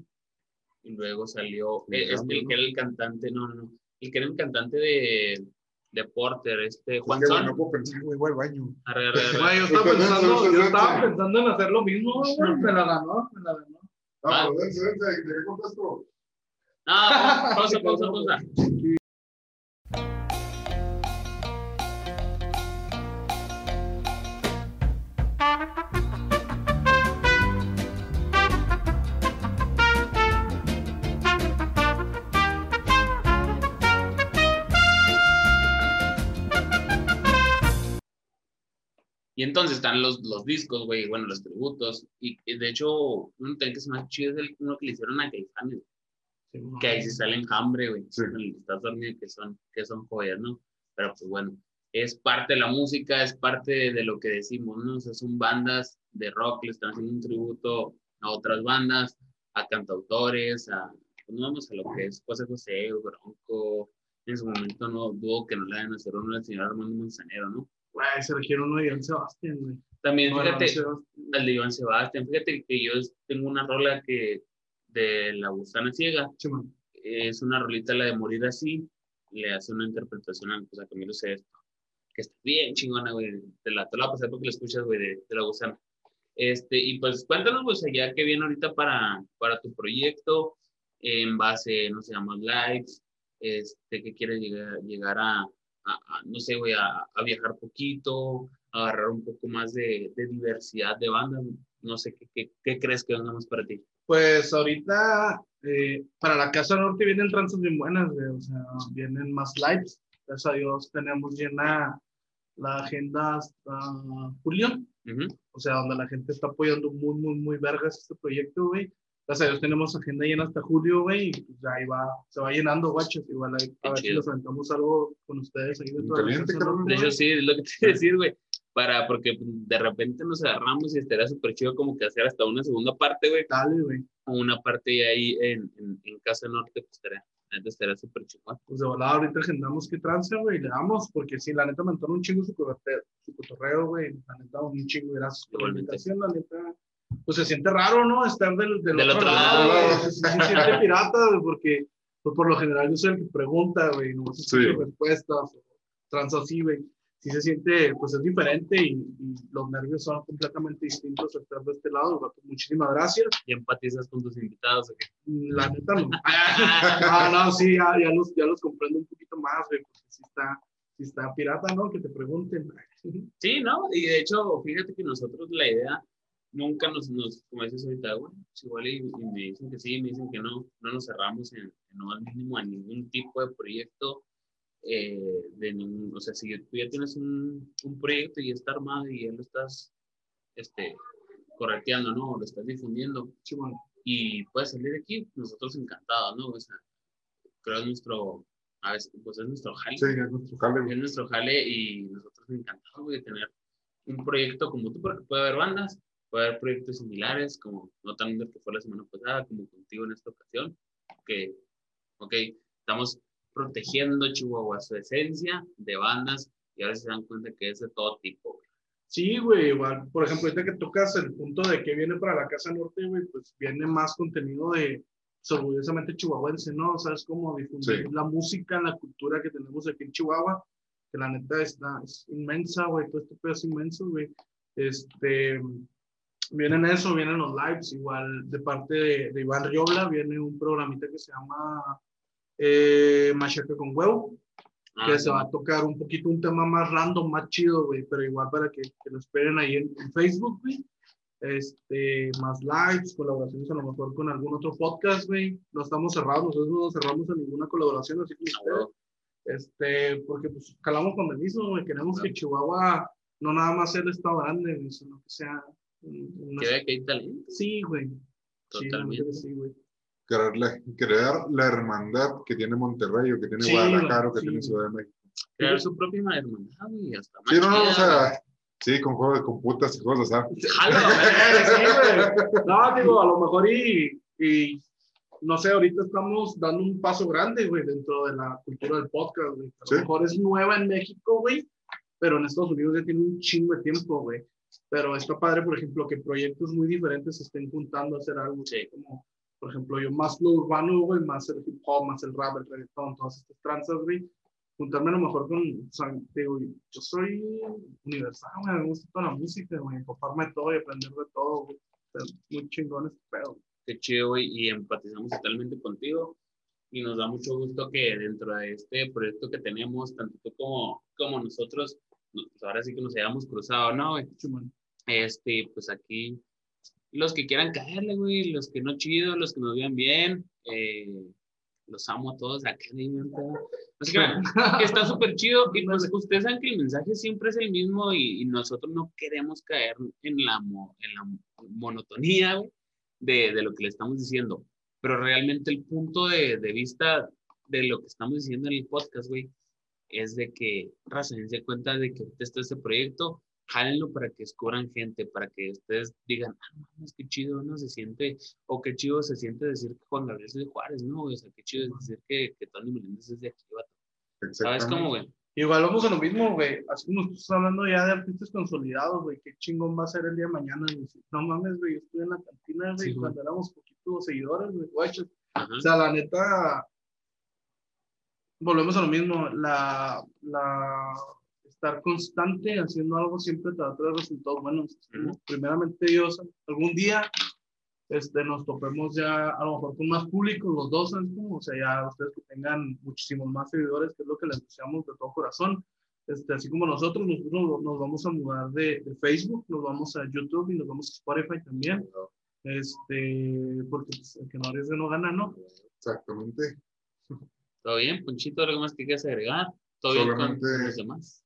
Y luego salió, eh, este, el ¿no? que era el cantante, no, no, no, el que era el cantante de, de Porter, este, Juan Es que, no puedo pensar, güey, voy al baño. Arre, arre, arre. Güey, yo estaba pensando, yo estaba pensando en hacer lo mismo, güey. Me la ganó, me la ganó. Ah, Ah. pero dense, dense, ¿de qué contesto? No, pausa, pausa, pausa. Y entonces están los, los discos, güey, bueno, los tributos. Y, y de hecho, uno también que es más chido es el uno que le hicieron a Caifanes, que ahí sí sale enjambre, güey. Sí. Estás dormido, que son, que son joyas, ¿no? Pero pues bueno, es parte de la música, es parte de, de lo que decimos, ¿no? O sea, son bandas de rock, le están haciendo un tributo a otras bandas, a cantautores, a, pues, no vamos a lo que es José José, Bronco. En su momento no dudo que no le hagan hacer uno al señor Armando Manzanero, ¿no? Güey, se eligieron uno de Iván Sebastián, güey. También, Bueno, fíjate, Sebastián. al de Iván Sebastián, fíjate que yo tengo una rola que de La Gusana Ciega, es una rolita la de Morir Así, le hace una interpretación a, pues, a Camilo Sesto, que está bien chingona, güey, te la, te la porque la escuchas, güey, de, de La Gusana. Este, y pues cuéntanos, pues, allá que viene ahorita para, para tu proyecto, en base, no sé, a más likes, este, que quieres llegar, llegar a, a- no sé, güey, a, a viajar poquito, a agarrar un poco más de, de diversidad de bandas, no sé, ¿qué, qué, qué crees que venga más para ti? Pues ahorita eh, para la Casa Norte vienen tranzas bien buenas, güey. O sea, vienen más lives. Gracias a Dios tenemos llena la agenda hasta julio. Ujú. O sea, donde la gente está apoyando muy, muy, muy vergas este proyecto, güey. Gracias a Dios tenemos agenda llena hasta julio, güey. Y pues ahí va, se va llenando, guachos. Igual a ver si nos aventamos algo con ustedes ahí de De hecho, sí, es lo que te iba a decir, güey. Para, porque de repente nos agarramos y estaría súper chido como que hacer hasta una segunda parte, güey. Dale, güey. Una parte ahí en, en, en Casa Norte, pues estaría, neta, estaría súper chido. Pues de volada ahorita agendamos qué trance, güey, y le damos, porque sí, la neta me entró un chingo su, cotorreo, su cotorreo, güey, la neta un chingo, gracias por la invitación, la neta, pues se siente raro, ¿no? Estar del, del, Del otro, otro lado, lado. güey, sí se siente pirata, güey, porque pues, por lo general yo soy el que pregunta, güey, no escucho Sí. respuestas, trans así, güey, sí se siente, pues es diferente y, y los nervios son completamente distintos al estar de este lado, güey, pues, muchísimas gracias, Y empatizas con tus invitados, ¿o qué? la neta no. Ah, no, sí, ya, ya, los, ya los comprendo un poquito más, güey, porque sí está, sí está pirata, ¿no? Que te pregunten. Sí, ¿no? Y de hecho, fíjate que nosotros la idea nunca nos, nos como dices ahorita, bueno, pues igual y, y me dicen que sí, me dicen que no, no nos cerramos en, en no al mínimo a ningún tipo de proyecto, eh, de ningún, o sea, si tú ya tienes un, un proyecto y está armado y ya lo estás, este, correteando, ¿no? Lo estás difundiendo Simón. y puedes salir de aquí, nosotros encantados, ¿no? O sea, creo es nuestro, a veces, pues es nuestro jale Sí, es nuestro jale, es nuestro jale y nosotros encantados güey, de tener un proyecto como tú, porque puede haber bandas, puede haber proyectos similares, como no tan Under que fue la semana pasada, como contigo en esta ocasión, que, ok, estamos protegiendo Chihuahua, su esencia de bandas, y ahora se dan cuenta que es de todo tipo, güey. Sí, güey, igual, por ejemplo, ahorita que tocas el punto de que viene para la Casa Norte, güey, pues viene más contenido de pues, orgullosamente chihuahuense, ¿no? ¿Sabes cómo difundir Sí. la música, la cultura que tenemos aquí en Chihuahua? Que la neta está, es inmensa, güey, todo este pedo es inmenso, güey. Este, vienen eso, vienen los lives, igual de parte de, de Iván Riobla, viene un programita que se llama eh, Machaca con Huevo. que Ah, se va a tocar un poquito un tema más random, más chido, güey, pero igual para que, que lo esperen ahí en, en Facebook, güey. Este, más lives, colaboraciones a lo mejor con algún otro podcast, güey. No estamos cerrados, nosotros no nos cerramos a ninguna colaboración, así como ah, ustedes. Este, porque pues calamos con el mismo, güey. Queremos que Chihuahua no nada más sea el estado grande, sino que sea una- Que vea que hay talento. Sí, güey. Totalmente. sí, güey. Crear la, crear la hermandad que tiene Monterrey o que tiene Sí, Guadalajara o que sí. tiene Ciudad de México. Crear su propia hermandad, güey, hasta más Sí, no, no, o sea, sí, con juegos de computas y. Jalo, Sí, güey. No, digo, a lo mejor y, y no sé, ahorita estamos dando un paso grande, güey, dentro de la cultura del podcast, güey. A lo Sí. mejor es nueva en México, güey, pero en Estados Unidos ya tiene un chingo de tiempo, güey. Pero está padre, por ejemplo, que proyectos muy diferentes se estén juntando a hacer algo, Sí. como, por ejemplo, yo más lo urbano, güey, más el hip hop, más el rap, el reggaetón, todas estas tranzas, güey. Juntarme a lo mejor con, o sea, digo, yo soy universal, güey, me gusta toda la música, güey, empaparme de todo y aprender de todo, güey. Muy chingón este pedo. Qué chido, güey, y empatizamos totalmente contigo. Y nos da mucho gusto que dentro de este proyecto que tenemos, tanto tú como, como nosotros, nos- pues ahora sí que nos hayamos cruzado, ¿no, güey? Este, pues aquí, los que quieran caerle, güey, los que no chido, los que nos vean bien, eh, los amo a todos acá, pedo. Así que, que está súper chido. Y pues ustedes saben que el mensaje siempre es el mismo y, y nosotros no queremos caer en la, mo- en la monotonía güey, de, de lo que le estamos diciendo. Pero realmente el punto de, de vista de lo que estamos diciendo en el podcast, güey, es de que, raza, dense cuenta de que está este proyecto, jálenlo para que descubran gente, para que ustedes digan, ah, mames, qué chido, ¿no? Se siente, o qué chido se siente decir que Juan Gabriel es de Juárez, ¿no? O sea, qué chido es decir que, que Tony Meléndez es de aquí, vato. ¿Sabes cómo, güey? Igual vamos a lo mismo, güey. Así como estás hablando ya de artistas consolidados, güey. Qué chingón va a ser el día de mañana, güey. No mames, güey. Yo estuve en la cantina, güey, Sí, güey. cuando éramos poquitos seguidores, güey. O sea, la neta, volvemos a lo mismo. La, la, estar constante haciendo algo siempre te va a traer resultados buenos. Es como, Ujú. Primeramente, Dios, algún día este, nos topemos ya a lo mejor con más público, los dos. O sea, ya ustedes que tengan muchísimos más seguidores, que es lo que les deseamos de todo corazón. Este, así como nosotros, nosotros nos- vamos a mudar de, de Facebook, nos vamos a YouTube y nos vamos a Spotify también. Este, porque pues, el que no arriesga no gana, ¿no? Exactamente. ¿Todo bien, Ponchito? ¿Algo más que quieras agregar? ¿Todo bien con los demás?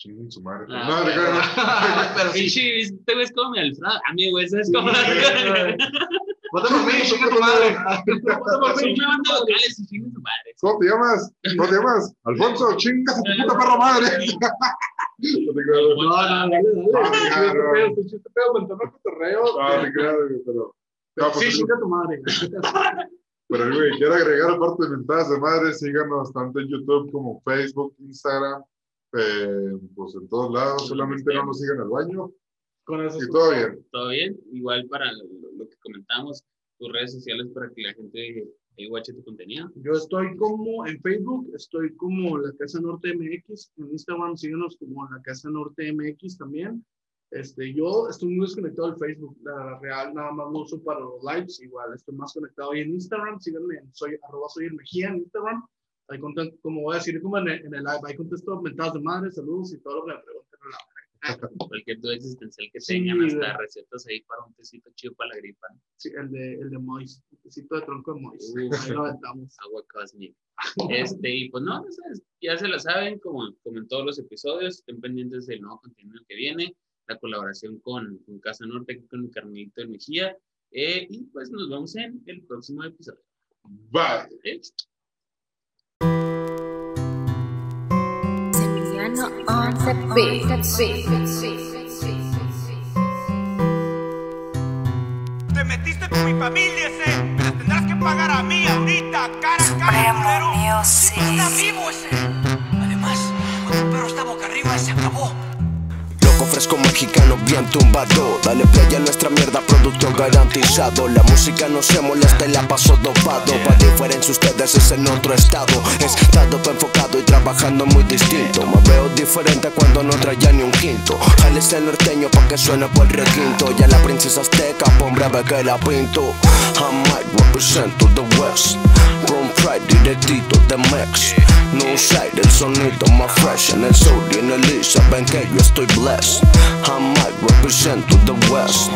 Chinguen su madre. Ah, no, pero-. Pero sí. Pinche, este güey es como mi Alfredo. A mí, güey, ¿sabes cómo? Vota por mí, chinga tu madre. Vota por Soy mí. una banda vocales y chingue su madre. ¿Cómo te llamas? ¿Cómo te llamas? Alfonso, chingas a tu puta perra madre. No No, no. Chiste cotorreo. No, te creas, güey, pero. No, Sí, chinga tu madre. pero, güey, quiero agregar aparte de mentadas de madre, síganos tanto en YouTube como Facebook, Instagram, eh, pues en todos lados, solamente no nos sigan al baño Con eso. y todo bien. ¿Todo bien? Igual para lo, lo que comentamos, tus redes sociales para que la gente eh, guache tu contenido. Yo estoy como en Facebook, estoy como la Casa Norte MX, en Instagram síguenos como la Casa Norte MX también. Este, yo estoy muy desconectado del Facebook, la real nada más lo uso para los lives, igual estoy más conectado ahí en Instagram, síganme soy, arroba soy el Mejía en Instagram, ahí contesto, como voy a decir como en el, en el live, ahí contesto mentadas de madre, saludos y todo lo que me pregunten. Cualquier duda existencial que Sí, tengan, hasta güey. recetas ahí para un tecito chido para la gripa. ¿no? Sí, el de, el de Mois, el tecito de tronco de Mois, ahí lo aventamos. Agua cósmica. Este, y pues no, no sé, ya se la saben, como, como en todos los episodios, estén pendientes del nuevo contenido que viene, la colaboración con, con Casa Norte, con mi carnalito de Mejía, eh, y pues nos vemos en el próximo episodio. Bye. ¿Eh? The beat. Te metiste con mi familia, ese. Me tendrás que pagar a mí ahorita, cara a cara, culero. Music. Sí, Está vivo ese. Fresco mexicano bien tumbado. Dale play a nuestra mierda, producto garantizado. La música no se molesta y la paso dopado. Pa' diferencia, ustedes es en otro estado. Estado enfocado y trabajando muy distinto. Me veo diferente cuando no traía ni un quinto. Jales el norteño pa' que suene por el requinto. Ya la princesa azteca, pon breve que la pinto. I might represent to the west. From Pride directito de Mex. No side, el sonido más fresh en el sur y en el east. Saben que yo estoy blessed. I might represent to the west.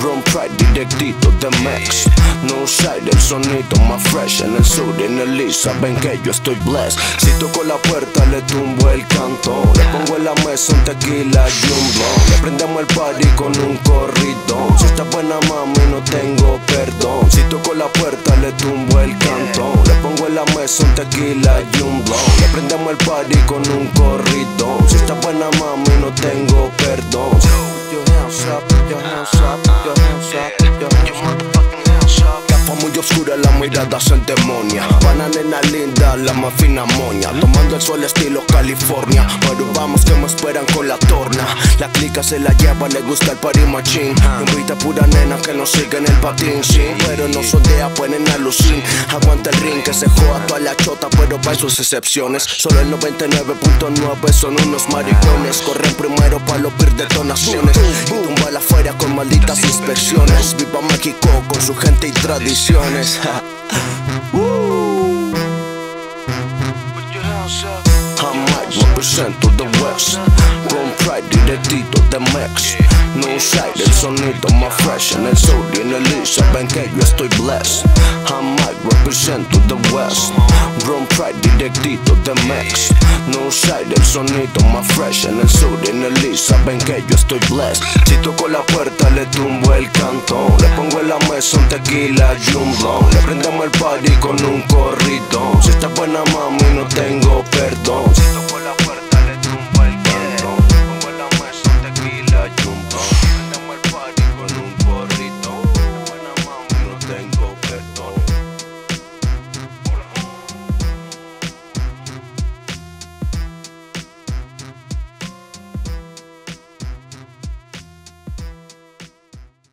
From Pride directito de Mex. No side, el sonido más fresh en el sur y en el east. Saben que yo estoy blessed. Si toco la puerta, le tumbo el canto. Le pongo en la mesa un tequila y un blon. Le prendemos el party con un corrido. Si está buena mami, no tengo perdón. Si toco la puerta, le tumbo el canto. Pongo en la mesa un tequila y un blon. Le prendemos el party con un corrido. Si está buena mami, no tengo perdón. Your hands your hands up, muy oscura, la mirada se endemonia. Pana nena linda, la más fina moña. Tomando el sol estilo California. Pero vamos que me esperan con la torna. La clica se la lleva, le gusta el party machín. Invita pura nena que no siga en el patín, sí. Pero no sondea, pueden alucin. Aguanta el ring, que se joda toda la chota, pero hay sus excepciones. Solo el 99.9 son unos maricones. Corren primero para los peer detonaciones. Y tumba la feria con malditas inspecciones. Viva México con su gente y tradiciones. Woo. I might represent to the west. Pride directito de Mex. No side, el sonido más fresh en el sur y en el east. Saben que yo estoy blessed. I might represent to the west. Run pride directito de Mex. No side, el sonido más fresh en el sur y en el east. Saben que yo estoy blessed. Si toco la puerta, le tumbo el cantón. Le pongo en la mesa un tequila y un blon. Le prendemos el party con un corrido. Si está buena mami, no tengo perdón.